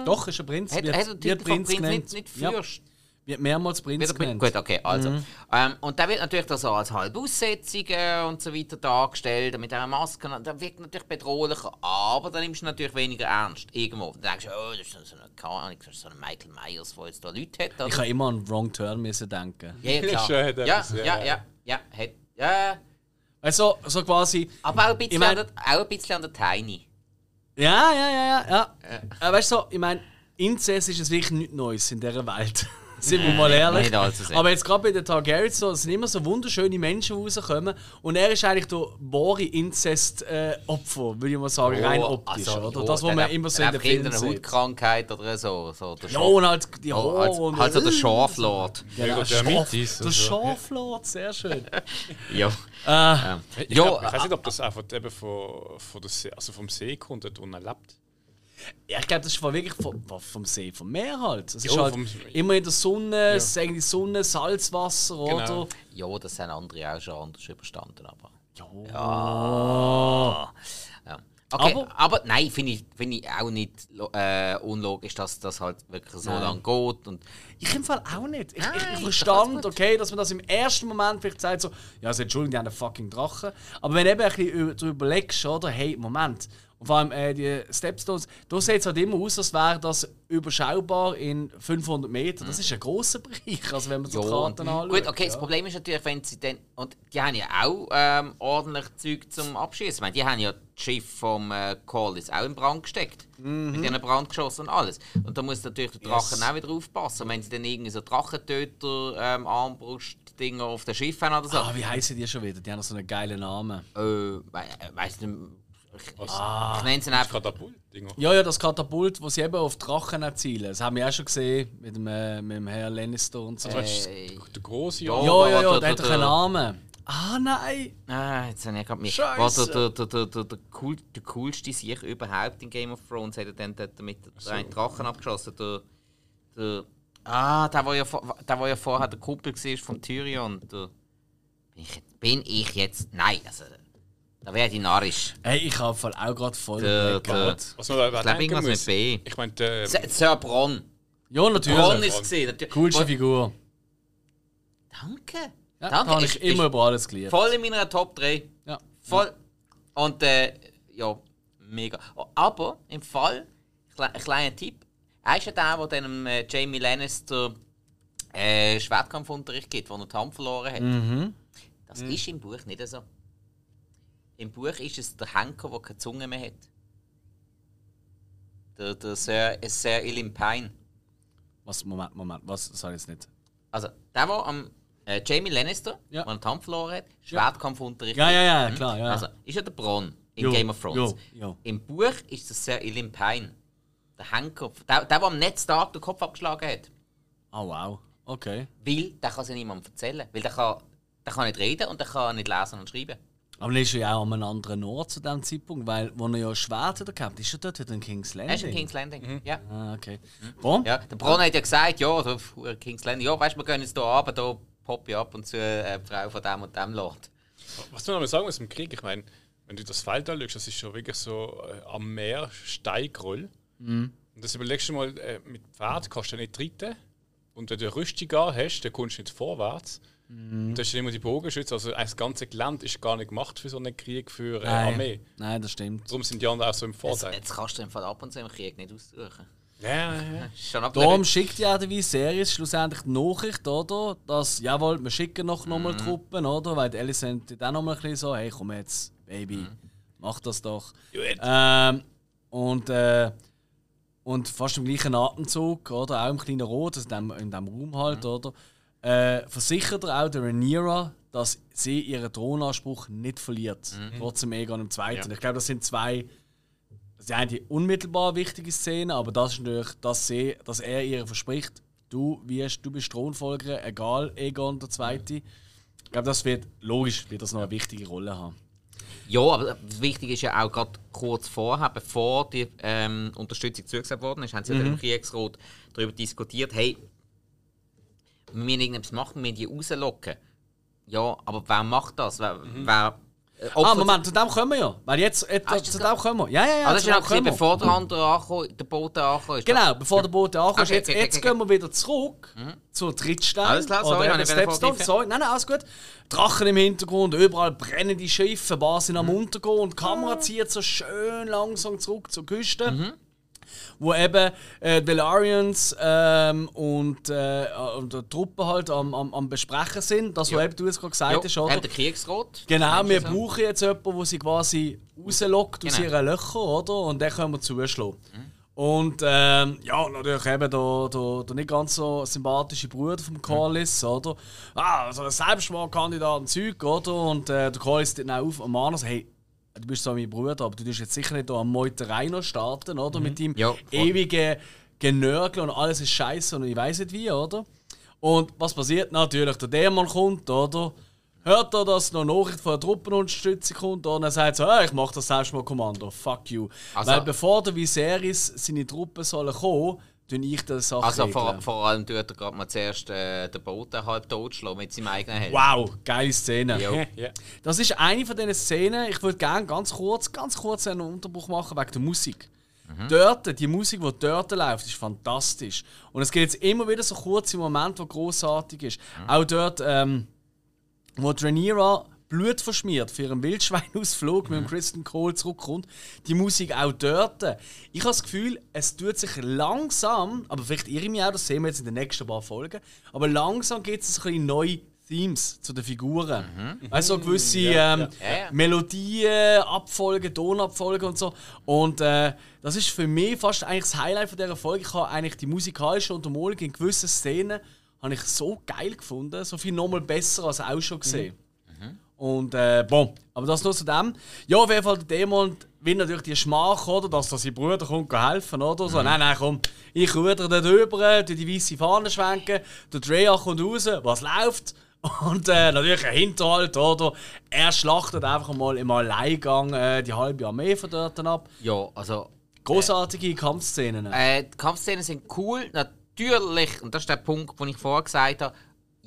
äh, Doch, ist ein Prinz. Hat, wird, hat der wird Prinz Prinz genannt. nicht, nicht Ja, Fürst? Wird mehrmals Prinz Wieder genannt. Gut, okay, also. Ähm, und der wird natürlich so als halbe Aussetzung äh, und so weiter dargestellt, mit dieser Maske. Der wirkt natürlich bedrohlicher, aber dann nimmst du natürlich weniger ernst. Irgendwo. Dann denkst du, oh, das ist so eine, keine Ahnung, das ist so ein Michael Myers, der jetzt da Leute hat. Oder? Ich habe immer an Wrong Turn müssen denken. ja, ja, klar. Ja, ja, ja. ja, ja, hat, ja. Also, so quasi. Aber auch ein bisschen, Ich mein- an, der, auch ein bisschen an der Tiny. Ja, ja, ja, ja. ja. Äh, weißt du, so, ich meine, Inzest ist es wirklich nichts Neues in dieser Welt. Sind wir mal ehrlich. sehr. Aber jetzt gerade bei den Targaryens so, es sind immer so wunderschöne Menschen, die rauskommen. Und er ist eigentlich der wahre Inzest-Opfer, würde ich mal sagen, rein optisch. also, oder? ja, das, was der man immer so in den Filmen sieht. Hautkrankheit oder so. so der Ja, und halt die oh, Haare als, und... also der Schaflord. Genau, der Schaf, Mythis der und so. Schaflord, sehr schön. Ja. Äh, Ich, ja, glaub, ich weiß nicht, ob das einfach eben von, von der See, also vom See kommt, unten lebt. Ja, ich glaube, das ist wirklich vom, vom See, vom Meer halt. Es ist Ja, halt vom- immer in der Sonne, es ist eigentlich Sonne, Salzwasser, Genau. oder? ja, das haben andere auch schon anders überstanden, aber. Ja. Ja. ja. Okay, Aber- aber, nein, finde ich, find ich auch nicht äh, unlogisch, dass das halt wirklich so lange geht. Und Ich im Fall auch nicht. Ich, Nein, ich, ich verstand, gut. okay, dass man das im ersten Moment vielleicht sagt, so, ja, also, Entschuldigung, die haben einen fucking Drachen. Aber wenn du eben ein bisschen über- überlegst, oder, hey, Moment. Und vor allem äh, die Stepstones, da sieht es halt immer aus, als wäre das überschaubar in 500 Metern. Das ist ein grosser Bereich, also wenn man so Ja, Karten anschaut. Gut, okay, das ja. Problem ist natürlich, wenn sie dann. Und die haben ja auch ähm, ordentlich Zeug zum Abschießen. Ich meine, die haben ja das Schiff vom äh, Callis auch in Brand gesteckt. Mit diesen Brandgeschossen und alles. Und da muss natürlich der Drachen Yes. auch wieder aufpassen. Und wenn sie dann irgendwie so Drachentöter, ähm, Armbrust-Dinger auf dem Schiff haben oder so. Ah, wie heißen die schon wieder? Die haben so einen geilen Namen. Äh, we weißt du, ich, Was? ich nenne sie einfach. Katapult-Dinger. Ja, ja, das Katapult, das sie eben auf Drachen erzielen. Das haben wir auch schon gesehen mit dem, äh, mit dem Herrn Lannister und so. Das ist Äh, der große Ja. ja, ja, ja, der hat doch einen Namen. Ah, nein! Ah, jetzt habe ich gerade mich. Was der, der, der, der, der, cool, der coolste Sieg überhaupt in Game of Thrones hat er dann dort mit den Drachen abgeschossen. Der, der, ah, der, war ja, vor- der, war ja vorher der Kumpel war von Tyrion. Der, bin, ich, jetzt- bin ich jetzt. Nein, also. Da wäre die narrisch. Hey, ich habe voll auch gerade voll Der- Blackout. Was man da Ich glaube, irgendwas muss. mit B. Ich meine, der. Sir- Bronn. Ja, natürlich. Bronn ist es. gesehen. Coolste Wo- Figur. Danke. Ja, Danke. da habe Ist- ich immer über alles geliebt. Voll in meiner Top 3. Ja. Voll. Und äh, ja, mega. Aber im Fall, ein kleiner Tipp, er ist ja der, der dem äh, Jamie Lannister äh, Schwertkampfunterricht gibt, wo er die Hand verloren hat. Mhm. Das ist im Buch nicht so. Im Buch ist es der Henker, der keine Zunge mehr hat. Der, der Sir, äh, Sir Ilim Pine. Was, Moment, Moment, was sag ich jetzt nicht? Also, der, der am äh, Jamie Lannister, Ja. der die Hand verloren hat, Schwertkampfunterricht Ja, ja, ja, klar, ja. Also, ist ja der Bronn in Jo, Game of Thrones. jo, jo. Im Buch ist das Sir Ilim Pine. Der Henker, der, der, der am letzten Tag den Kopf abgeschlagen hat. Oh, wow. Okay. Weil der kann es ja niemandem erzählen. Weil der kann, der kann nicht reden und der kann nicht lesen und schreiben. Aber er ist ja auch an einem anderen Ort zu diesem Zeitpunkt, weil, wo er ja Schwert gehabt ist er dort wieder in King's Landing. Er ist in King's Landing. Ja. Ah, okay. Bon? ja. Der Bronn hat ja gesagt, ja, da, äh, King's Landing, ja, weißt du, wir gehen jetzt hier runter, da poppe ich ab und zu äh, die Frau von dem und dem Lord. Was man noch mal sagen muss im Krieg, ich meine, wenn du das Feld anschaust, das ist schon wirklich so äh, am Meer Steigroll. Und das überlegst du mal, äh, mit Pferd kannst du nicht reiten. Und wenn du eine Rüstung hast, dann kommst du nicht vorwärts. Und das ist immer die Bogenschütze. Also das ganze Gelände ist gar nicht gemacht für so einen Krieg, für eine Nein. Armee. Nein, das stimmt. Darum sind die anderen auch so im Jetzt, Vorteil. jetzt kannst du im Fall ab und zu im Krieg nicht aussuchen. Ja, ja, ja. Ist Schon Darum schickt ja die Series schlussendlich die Nachricht, oder? Dass, jawohl, wir schicken noch nochmal Mhm. Truppen, oder? Weil die Alicent auch nochmal ein bisschen so, hey, komm jetzt, Baby, Mhm. mach das doch. Ähm, und, äh, und fast im gleichen Atemzug, oder? Auch im kleinen Rot, also in dem, in dem Raum halt, Mhm. oder? Äh, versichert er auch der Rhaenyra, dass sie ihren Thronanspruch nicht verliert. Mhm. Trotzdem Egon im Zweiten. Ja. Ich glaube, das sind zwei das ist eine unmittelbar wichtige Szene, aber das ist natürlich, dass, sie, dass er ihr verspricht, du, wirst, du bist Thronfolger, egal Egon der Zweite. Ich glaube, das wird logisch, wird das noch eine wichtige Rolle haben. Ja, aber das Wichtige ist ja auch gerade kurz vorher, bevor die ähm, Unterstützung zugesagt worden ist, haben sie ja Mhm. im Kriegsrat darüber diskutiert, hey, wir müssen irgendetwas machen, wir müssen die rauslocken. Ja, aber wer macht das? Wer, wer, äh, Mhm. Ah, Moment, zu dem kommen wir ja. Weil jetzt, äh, Ah, zu dem kommen wir. Ja, ja, ja. Ah, das ist ja bevor der andere ankommt, der Boot ankommt. Genau, bevor der Boot ankommt. Okay, jetzt okay, jetzt okay, gehen wir wieder zurück zur Trittstein. Alles klar, sorry, oder Stepstone. Sorry, nein, nein, alles gut. Drachen im Hintergrund, überall brennen die Schiffe, paar sind am Mhm. Untergehen und die Kamera zieht so schön langsam zurück zur Küste. Mhm. Wo eben äh, Delarians ähm, und, äh, und die Truppen halt am, am, am Besprechen sind. Das, was Ja. eben du jetzt gerade gesagt ja, hast, oder? haben den Kriegsrat. Genau, wir brauchen jetzt jemanden, der sie quasi rauslockt aus Genau. ihren Löchern, oder? Und den können wir zuschlagen. Und ähm, ja, natürlich eben der, der, der nicht ganz so sympathische Bruder vom Corliss, oder? Ah, also ein Selbstmordkandidat und Zeug, oder? Und äh, der Corliss dann auf und mahnt also, hey, du bist zwar mein Bruder, aber du tust jetzt sicher nicht hier am Meuterei noch starten, oder? Mit deinem Ja, ewigen Genörgel und alles ist scheiße und ich weiß nicht wie, oder? Und was passiert? Natürlich, der Dämon kommt, oder? Hört er, dass noch eine Nachricht von der Truppenunterstützung kommt und er sagt so, ah, ich mach das Selbstmordkommando, fuck you. Also- Weil bevor der Viserys seine Truppen sollen kommen, tue ich das Sache Also vor, vor allem tut er gerade mal zuerst äh, den Boden halb totschlagen mit seinem eigenen Helm. Wow, geile Szene. Ja. Das ist eine von diesen Szenen. Ich würde gerne ganz kurz, ganz kurz einen Unterbruch machen wegen der Musik. Dort, die Musik, die dort läuft, ist fantastisch. Und es gibt jetzt immer wieder so kurze Momente, wo großartig ist. Auch dort, ähm, wo Rhaenyra Blut verschmiert für ihren Wildschweinausflug mit dem Kristen Cole zurückkommt. Die Musik auch dort. Ich habe das Gefühl, es tut sich langsam, aber vielleicht irre ich mich auch, das sehen wir jetzt in den nächsten paar Folgen, aber langsam gibt es ein bisschen neue Themes zu den Figuren. Also so gewisse ähm, Ja, ja. Melodien, Abfolgen, Tonabfolgen und so. Und äh, das ist für mich fast eigentlich das Highlight von dieser Folge. Ich habe eigentlich die musikalische Untermalung in gewissen Szenen habe ich so geil gefunden, so viel nochmal besser als auch schon gesehen. Und äh, bon, aber das nur zu dem. Ja, auf jeden Fall der Dämon will natürlich die Schmach, oder, dass da sein Bruder kommt helfen, oder so. Nein, nein, komm, ich ruder dort rüber, die weiße Fahne schwenken, der Drea kommt raus, was läuft? Und äh, natürlich ein Hinterhalt, oder? Er schlachtet einfach mal im Alleingang äh, die halbe Armee von dort ab. Ja, also Großartige Kampfszenen. Äh, die Kampfszenen sind cool, natürlich, und das ist der Punkt, den ich vorher gesagt habe,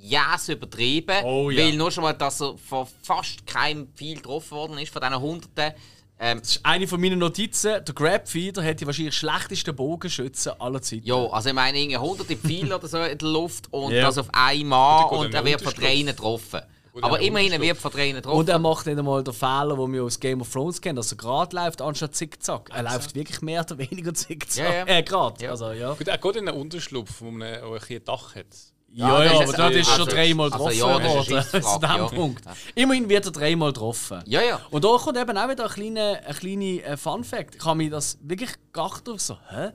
ja, es übertrieben, Oh ja. weil nur schon mal, dass er von fast keinem Pfeil getroffen worden ist, von diesen Hunderten. Ähm, Das ist eine von meinen Notizen. Der Grabfeeder hat die wahrscheinlich schlechtesten Bogenschützen aller Zeiten. ja, also ich meine, irgendwie hunderte Pfeile oder so in der Luft und Ja. das auf einmal Gut, und er wird von dreien getroffen. Aber immerhin, er wird von dreien getroffen. Und er macht nicht einmal den Fehler, den wir aus Game of Thrones kennen, dass er gerade läuft, anstatt zickzack. Er läuft wirklich mehr oder weniger zickzack. Ja, ja. Äh, gerade. Ja. Also, ja. Gut, er geht in einen Unterschlupf, wo man ein bisschen Dach hat. Ja, das ja, ist aber dort ist also- schon dreimal also, getroffen ja, das ist worden. Zu dem ja. Punkt. Ja. Immerhin wird er dreimal getroffen. Ja, ja. Und da kommt eben auch wieder ein kleiner, ein kleiner äh, Fun-Fact. Ich habe mir das wirklich gedacht, so, hä?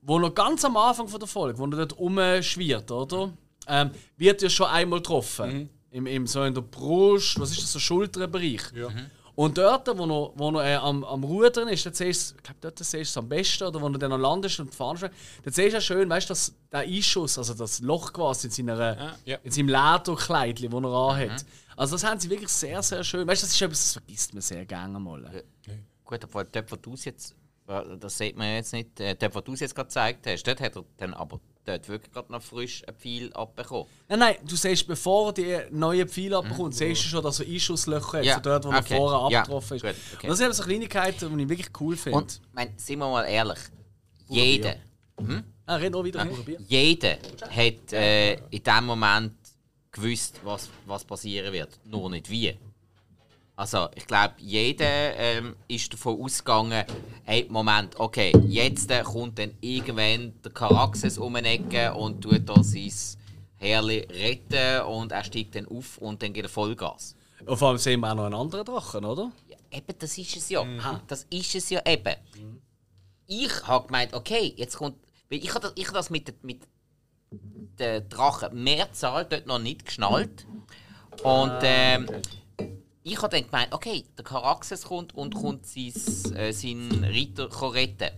Wo noch ganz am Anfang von der Folge, wo er dort rumschwirrt, oder? Ähm, wird er schon einmal getroffen. Im, im, so in der Brust, was ist das, so Schulterbereich. Ja. Und dort, wo er, wo er äh, am, am Rudern ist, dort siehst du, ich glaube, dort siehst du es am besten, oder wo er dann landest und fahren dort siehst du ja schön, weißt du, dass der Einschuss, also das Loch quasi in, seiner, Ah, ja. in seinem Lederkleidchen, das er anhat. Also das haben sie wirklich sehr, sehr schön. Weißt du, das ist etwas, das vergisst man sehr gerne mal. Gut, aber dort, wo du es jetzt, äh, das sieht man jetzt nicht, äh, dort, wo du es jetzt gerade gezeigt hast, dort hat er dann aber dort wirklich gerade noch frisch ein Pfeil abbekommen. Nein, nein, du siehst, bevor er die neuen Pfeile abbekommt, siehst du schon, dass er Einschusslöcher hat, Mhm. Ja, von dort, wo er okay. vorher Ja, abgetroffen ist. gut, okay. Das sind eben so Kleinigkeiten, die ich wirklich cool finde. Und, mein, sind wir mal ehrlich, jeder, Ah, red noch wieder Bier. jeder hat äh, in dem Moment gewusst, was, was passieren wird, nur nicht wie. Also, ich glaube, jeder ähm, ist davon ausgegangen, hey, Moment, okay, jetzt äh, kommt dann irgendwann der Charaxes um eine Ecke und tut da sein Herrli retten und er steigt dann auf und dann geht er Vollgas. Und vor allem sehen wir auch noch einen anderen Drachen, oder? Ja, eben, das ist es ja. Das ist es ja eben. Ich habe gemeint, okay, jetzt kommt. Ich habe das, ich hab das mit, mit der Drachen Mehrzahl dort noch nicht geschnallt. Und ähm, ich habe dann gemeint, okay, der Charaxes kommt und kommt sein, äh, seinen Ritter retten.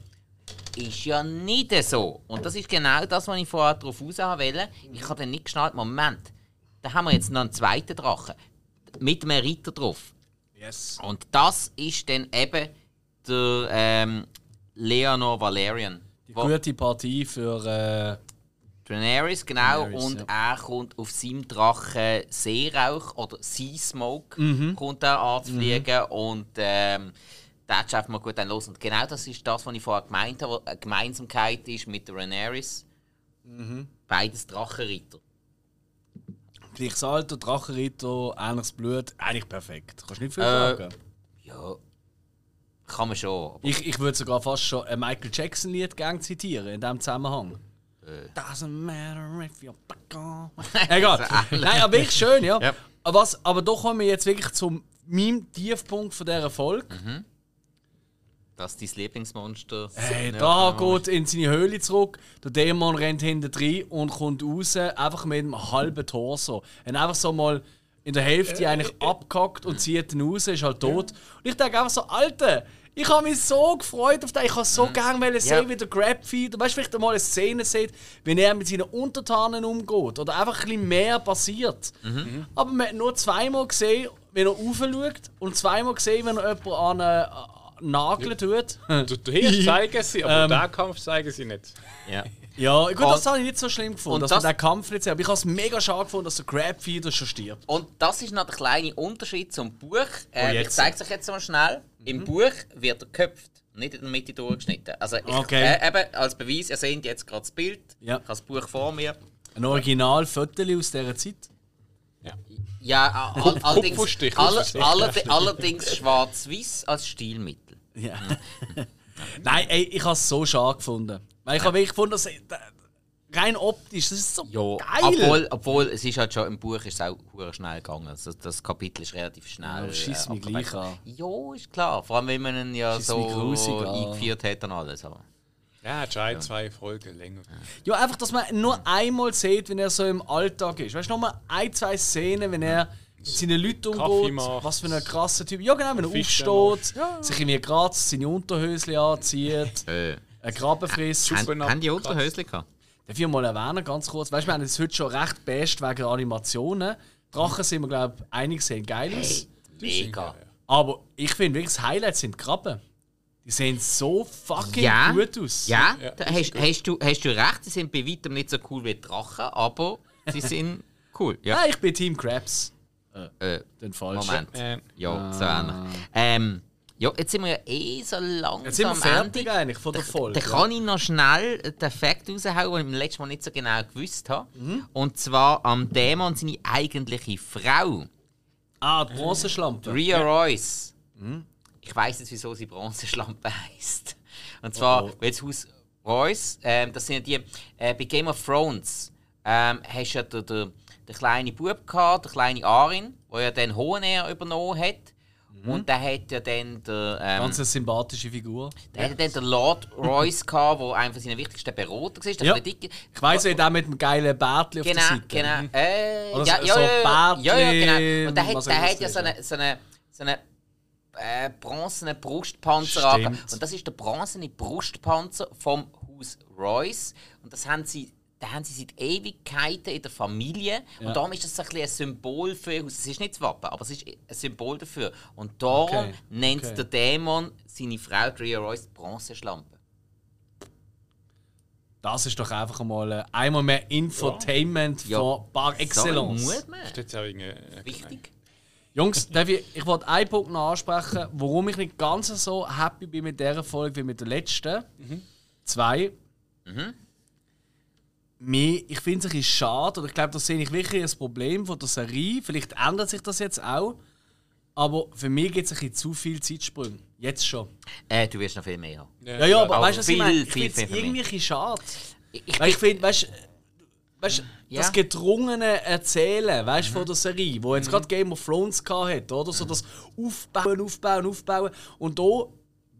Ist ja nicht so. Und das ist genau das, was ich vorher darauf raus wollte. Ich habe dann nicht geschnallt, Moment, da haben wir jetzt noch einen zweiten Drachen. Mit einem Ritter drauf. Yes. Und das ist dann eben der ähm, Leonor Valerian. Die gute Partie für. Äh, Daenerys, genau. Daenerys, und ja. er kommt auf seinem Drachen Seerauch oder Sea Smoke Mhm. kommt er anzufliegen und ähm, der schafft mal gut dann los. Und genau das ist das, was ich vorher gemeint habe, eine Gemeinsamkeit ist mit Daenerys. Mhm. Beides Drachenritter. gleiches Alter, Drachenritter, ähnliches Blut. Eigentlich perfekt. Kannst du nicht viel Äh, sagen. Ja, kann man schon. Ich, ich würde sogar fast schon ein Michael Jackson-Lied zitieren in diesem Zusammenhang. Äh. Doesn't matter if you're back on. Egal. Nein, aber wirklich schön, ja. Ja. Aber, was, aber doch kommen wir jetzt wirklich zum meinem Tiefpunkt von dieser Folge. Das ist dein Lieblingsmonster. Hey, da geht in seine Höhle zurück. Der Dämon rennt hinten rein und kommt raus, einfach mit einem halben Torso. Und einfach so mal in der Hälfte eigentlich abgehackt und zieht ihn raus, ist halt tot. Und ich denke einfach so, Alter, ich habe mich so gefreut auf den. Ich habe so gerne wollen sehen, wie der Grabfeed. Weißt du, vielleicht mal eine Szene sieht, wie er mit seinen Untertanen umgeht. Oder einfach ein bisschen mehr passiert. Aber man hat nur zweimal gesehen, wenn er raufschaut und zweimal gesehen, wenn er jemanden an, äh, nageln tut. Du, du hier zeigen sie, aber Ähm. den Kampf zeigen sie nicht. Ja. Ja, gut, das habe ich nicht so schlimm gefunden, und dass das- man den Kampf nicht sieht. Aber ich habe es mega schade gefunden, dass der Crabfeeder schon stirbt. Und das ist noch der kleine Unterschied zum Buch. Äh, ich zeige es euch jetzt mal schnell. Im Buch wird er geköpft, nicht in der Mitte durchgeschnitten. Also ich, Okay. äh, eben als Beweis, ihr seht jetzt gerade das Bild, Ja. ich habe das Buch vor mir. Ein original Foto aus dieser Zeit. Ja, äh, all, allerdings, Kupferstich, alle, das ist echt allerde- allerdings schwarz-weiß als Stilmittel. Ja. Nein, ey, ich habe es so schade gefunden. Weil ich habe wirklich gefunden, dass, äh, rein optisch, das ist so Ja, geil. obwohl, obwohl es ist halt schon im Buch ist es auch hure schnell gegangen. Also das Kapitel ist relativ schnell. Ja, schießt mich abgearbeitet. gleich an. Ja, ist klar. Vor allem, wenn man ihn ja Schießt so mich eingeführt hat und alles. Aber. Ja, hat schon ein, zwei Folgen länger. Ja, einfach, dass man nur einmal sieht, wenn er so im Alltag ist. Weißt du, nochmal ein, zwei Szenen, wenn er mit seinen Leuten umgeht, was für ein krasser Typ. Ja, genau, wenn er aufsteht, sich irgendwie gerade seine Unterhöschen anzieht, Äh, einen Graben frisst. Haben, haben die Unterhöschen gehabt? Darf ich mal erwähnen, ganz kurz. Weißt du, wir haben es heute schon recht best wegen Animationen. Drachen sind wir, glaube ich, einig sehen geil aus. Mega. Aber ich finde wirklich, das Highlight sind die Krabben. Die sehen so fucking Ja, gut aus. ja, Ja, da hast, hast, du, hast du recht, sie sind bei weitem nicht so cool wie Drachen, aber sie sind cool. Ja. Nein, ich bin Team Krabs. Äh, Den falschen. Moment. Äh, Ja, so ähnlich. Ähm, ja, jetzt sind wir ja eh so langsam Jetzt sind wir fertig Ende. eigentlich von der Folge. Da kann ich noch schnell den Fakt raushauen, den ich beim letzten Mal nicht so genau gewusst habe. Mhm. Und zwar am Dämon seine eigentliche Frau, Ah, die Bronzeschlampe. Rhea Royce. Mhm. Ich weiß jetzt, wieso sie Bronzeschlampe heißt. Und zwar, Oh, oh. weil das Haus Royce, ähm, das sind ja die, äh, bei Game of Thrones, ähm, hast du ja den, den, den kleinen Bub gehabt, der kleine Arin, der ja dann Hohenair übernommen hat. Und der hat ja dann der, ähm, Mhm. Ganz eine sympathische Figur. der hat dann den Lord Royce gehabt, der einer von seinen wichtigsten Berater war. Der Ja. ja. dicke. Ich weiss nicht, der mit dem geilen auf Genau, der Seite. genau. Äh, Oder ja, so- ja, so ja, ja, ja, ja, genau. Und der hat, auch der hat ja so eine, so eine, so eine äh, bronzene Brustpanzer angehabt. Und das ist der bronzene Brustpanzer vom Haus Royce. Und das haben sie, da haben sie seit Ewigkeiten in der Familie. Ja. Und darum ist das so ein, bisschen ein Symbol für ihr Haus. Es ist nicht das Wappen, aber es ist ein Symbol dafür. Und darum Okay, nennt okay. der Dämon seine Frau Drea Royce Bronzeschlampe. Das ist doch einfach mal äh, einmal mehr Infotainment Ja. von par excellence. So, muss man. ist jetzt auch. Äh, Wichtig. Jungs, ich, ich wollte einen Punkt noch ansprechen, warum ich nicht ganz so happy bin mit dieser Folge wie mit der letzten. Zwei. Mir, ich finde es ein bisschen schade, oder ich glaube, das sehe ich wirklich ein Problem von der Serie. Vielleicht ändert sich das jetzt auch. Aber für mich gibt es ein bisschen zu viel Zeitsprünge. Jetzt schon. Äh, du wirst noch viel mehr haben. Ja, ja, aber aber weißt du, was ich viel, meine? Ich finde es irgendwie ein bisschen schade. Ich, Weil ich finde, weißt du, weißt, Ja. das gedrungene Erzählen weißt, von der Serie, wo jetzt gerade Game of Thrones hat, oder? So das Aufbauen, Aufbauen, Aufbauen. Und da,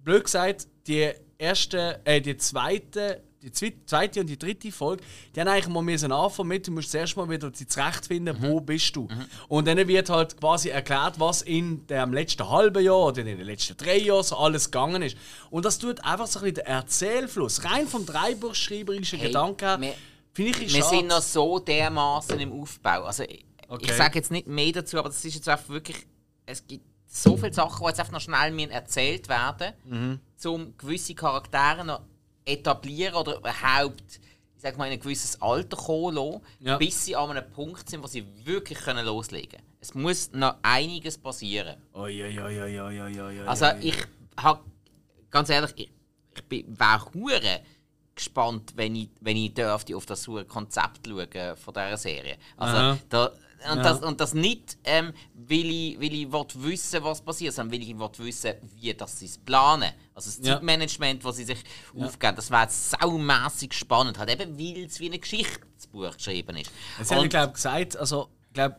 blöd gesagt, die erste, äh, die zweite, die zwe- zweite und die dritte Folge, die haben eigentlich mal müssen anfangen mit, du musst zuerst mal wieder dich zurechtfinden, wo bist du. Und dann wird halt quasi erklärt, was in dem letzten halben Jahr oder in den letzten drei Jahren so alles gegangen ist. Und das tut einfach so ein bisschen den Erzählfluss, rein vom dreibuchschreiberischen Hey, Gedanken her, wir- finde ich Wir schade. sind noch so dermaßen im Aufbau. Also, ich, Okay. ich sage jetzt nicht mehr dazu, aber das ist jetzt einfach wirklich. Es gibt so viele Sachen, die jetzt einfach noch schnell müssen erzählt werden Mhm. um gewisse Charaktere noch etablieren oder überhaupt ich sag mal, in ein gewisses Alter kommen lassen, Ja. bis sie an einem Punkt sind, wo sie wirklich können loslegen können. Es muss noch einiges passieren. Oi, oi, oi, oi, oi, oi, oi, oi, Also ich habe, ganz ehrlich, ich, ich bin wäre gespannt, wenn ich, wenn ich dürfte auf das Konzept schauen von dieser Serie. Also Aha. da, und, Ja. das, und das nicht, ähm, weil ich, weil ich wissen was passiert, sondern weil ich will wissen, wie das sie es planen. Also das Ja. Zeitmanagement, das sie sich aufgeben, das wäre saumässig spannend. Halt eben, weil es wie ein Geschichtsbuch geschrieben ist. Jetzt er, Und- glaube gesagt, also, glaub,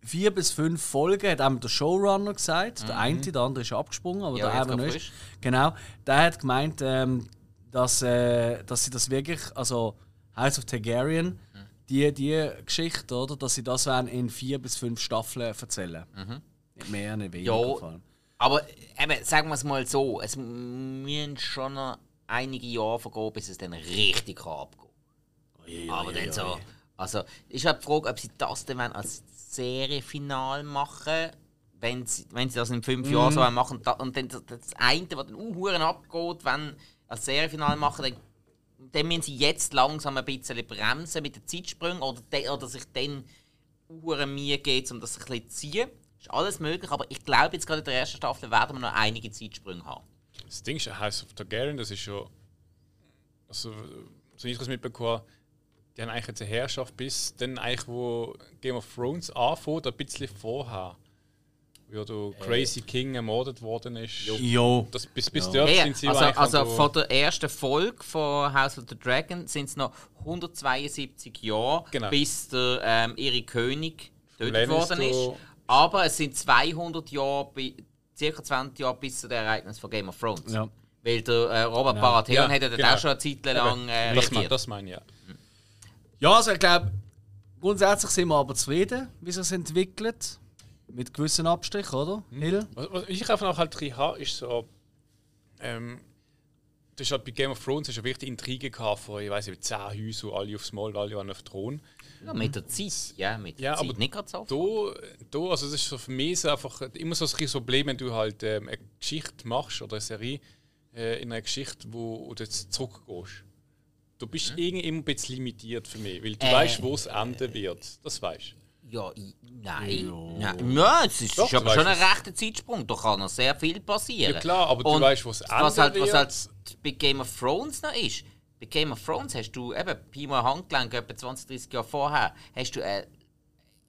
vier bis fünf Folgen hat einmal der Showrunner gesagt. Der eine, der andere ist abgesprungen, aber Mhm. Ja, der gerade nicht. frisch. Genau. Der hat gemeint, ähm, dass, äh, dass sie das wirklich, also House of Targaryen, Mhm. Die, die Geschichte, oder, dass sie das werden in vier bis fünf Staffeln erzählen. Nicht mehr, nicht weniger. Mhm. Ja. Aber eben, sagen wir es mal so, es müssen schon noch einige Jahre vergehen, bis es dann richtig kann abgehen Ui, Aber ui, dann so. Also, ist halt die Frage, ob sie das dann als Seriefinal machen wenn sie, wenn sie das in fünf Jahren so machen und dann das, das eine, was dann Uhuren abgeht, wenn als Serienfinale machen, dann, dann müssen sie jetzt langsam ein bisschen bremsen mit den Zeitsprüngen oder, de, oder sich dann Uhuren Mühe geben, um das ein bisschen zu ziehen. Ist alles möglich, aber ich glaube, jetzt gerade in der ersten Staffel werden wir noch einige Zeitsprünge haben. Das Ding ist, House of Targaryen, das ist schon. Also, so ich das mitbekommen die haben eigentlich jetzt eine Herrschaft bis dann eigentlich, wo Game of Thrones anfängt, ein bisschen vorher. Wo der Crazy King ermordet worden ist. Jo. Das, bis, bis dort Ja, sind sie also, also von der ersten Folge von House of the Dragon sind es noch 172 Jahre, Genau. bis der ähm, ihre König getötet Lannister- worden ist. Aber es sind 200 Jahre, circa 20 Jahre bis zu den Ereignissen von Game of Thrones. Ja. Weil der äh, Robert Baratheon Ja, hat ja dann genau. auch schon eine Zeit lang äh, das, mein, das meine ich, ja. Ja, also ich glaube, grundsätzlich sind wir aber zufrieden, wie es sich entwickelt. Mit gewissen Abstrichen, oder? Hill? Was, was ich einfach noch halt drin habe, ist so. Ähm, das ist halt bei Game of Thrones ist ja wirklich Intrige gehabt von, ich weiß nicht, zehn Häusern, alle aufs Maul, alle an auf den Thron. Ja, mit der Zeit. Ja, mit der Ja, Zeit. aber Nicht gerade so. Da, da, also das ist so für mich so einfach immer so ein bisschen Problem, wenn du halt ähm, eine Geschichte machst oder eine Serie äh, in einer Geschichte, wo, wo du jetzt zurückgehst. Du bist irgendwie immer ein bisschen limitiert für mich, weil du Äh. weißt, wo es enden wird. Das weißt Ja, i- nein. nein. Ja, es ist, Doch, ist aber du schon ein weißt rechter Zeitsprung. Da kann noch sehr viel passieren. Ja klar, aber du Und weißt, wo es enden was halt, was halt bei Game of Thrones noch ist, bei Game of Thrones hast du eben Pi mal Handgelenk, etwa 20, 30 Jahre vorher, hast du ein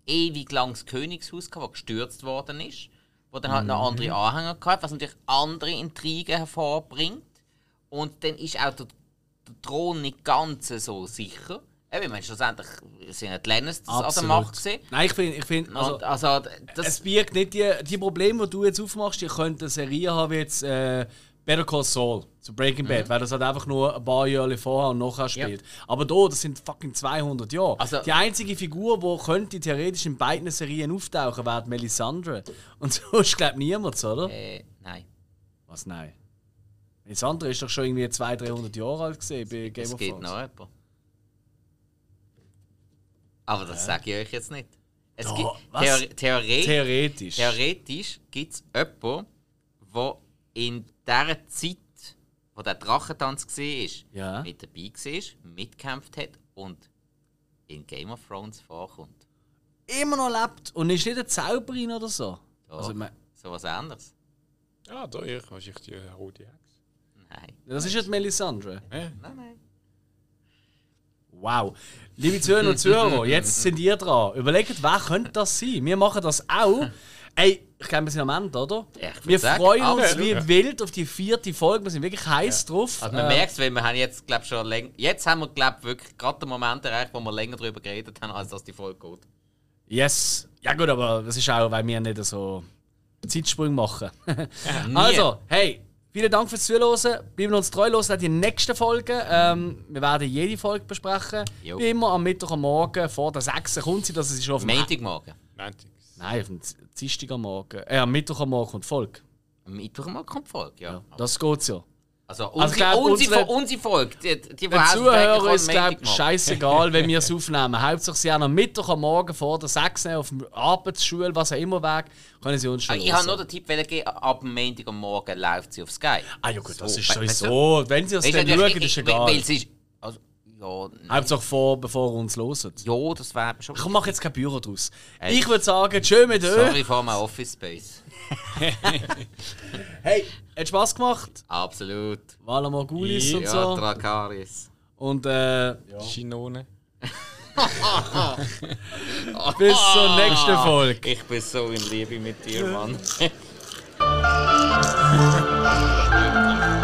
ewig langes Königshaus gehabt, das gestürzt worden ist, wo dann halt noch andere Anhänger gehabt, was natürlich andere Intrigen hervorbringt. Und dann ist auch der, der Thron nicht ganz so sicher. Eben, ich meine, schlussendlich sind ja die Lannisters an der Macht gewesen. Nein, ich finde, ich find, also, Und also, das, es birgt nicht die, die Probleme, die du jetzt aufmachst, die könnte eine Serie haben wie jetzt äh, Better Call Saul zu Breaking Bad, weil das halt einfach nur ein paar Jahre vorher und nachher spielt. Aber da, das sind fucking 200 Jahre. Also- die einzige Figur, die könnte theoretisch in beiden Serien auftauchen, wäre Melisandre. Und sonst glaubt niemand, oder? äh, nein. Was, nein? Melisandre ist doch schon irgendwie 200, 300 Jahre alt gesehen bei Game Es of geht Thrones. noch jemand. Aber das sage ich euch jetzt nicht. Es Da, gibt? Theor theoretisch Theoretisch. theoretisch gibt es jemanden, der in dieser Zeit, wo der Drachentanz war, Ja. mit dabei war, mitgekämpft hat und in Game of Thrones vorkommt. Immer noch lebt und ist nicht eine Zauberin oder so. Doch. Also, So was anderes. Ja, da ich, was ich die rote Hex. Nein. das ist ja die Melisandre. Äh? Nein, nein. Wow. Liebe Zuhörer und Zuhörer, jetzt sind ihr dran. Überlegt, wer könnte das sein? Wir machen das auch. Ey, ich glaube, wir sind am Ende, oder? Ja, wir sagen, freuen uns absolut. wie wild auf die vierte Folge. Wir sind wirklich heiß drauf. Also man Äh, merkt es, weil wir haben jetzt, glaub, schon länger. Jetzt haben wir, glaub, wirklich gerade den Moment erreicht, wo wir länger darüber geredet haben, als dass die Folge geht. Yes. Ja gut, aber das ist auch, weil wir nicht so Zeitsprung machen. Also, hey, vielen Dank fürs Zuhören. Bleiben uns treu los die nächsten Folgen. Ähm, wir werden jede Folge besprechen. Jo. Wie immer am Mittwoch am Morgen vor der 6. kommt sie, dass es schon auf dem Montagmorgen. Montag. Nein, auf dem Dienstag am Morgen. Äh, am Mittwoch am Morgen kommt Folge. Am Mittwochmorgen kommt die Folge, ja. Das geht ja. Also, ich unsere, glaub, unsere, unsere- Folge, die, die, Den kommt ist Montagmorgen. scheißegal, wenn wir es aufnehmen. Hauptsache sie haben am Mittwoch am Morgen vor der 6. auf dem Arbeitsschule, was auch immer weg, können sie uns schon Ah, Ich habe nur den Tipp wollen geben, ab dem Montag am Morgen läuft sie auf Sky. Ah ja gut, das So, ist weißt du? sowieso. Wenn sie es dann schauen, ist egal. Weil sie ist, also, ja. Hauptsache vor, bevor uns hören. ja, das wäre schon... Ich mache jetzt kein Büro draus. Ey. Ich würde sagen, schön mit euch. Sorry for my office space. Hey, hat Spaß gemacht. Absolut. Wala Morgulis und Ja, so. Drakaris. Und äh, Chinone. bis zur nächsten Folge. Ich bin so in Liebe mit dir, Mann.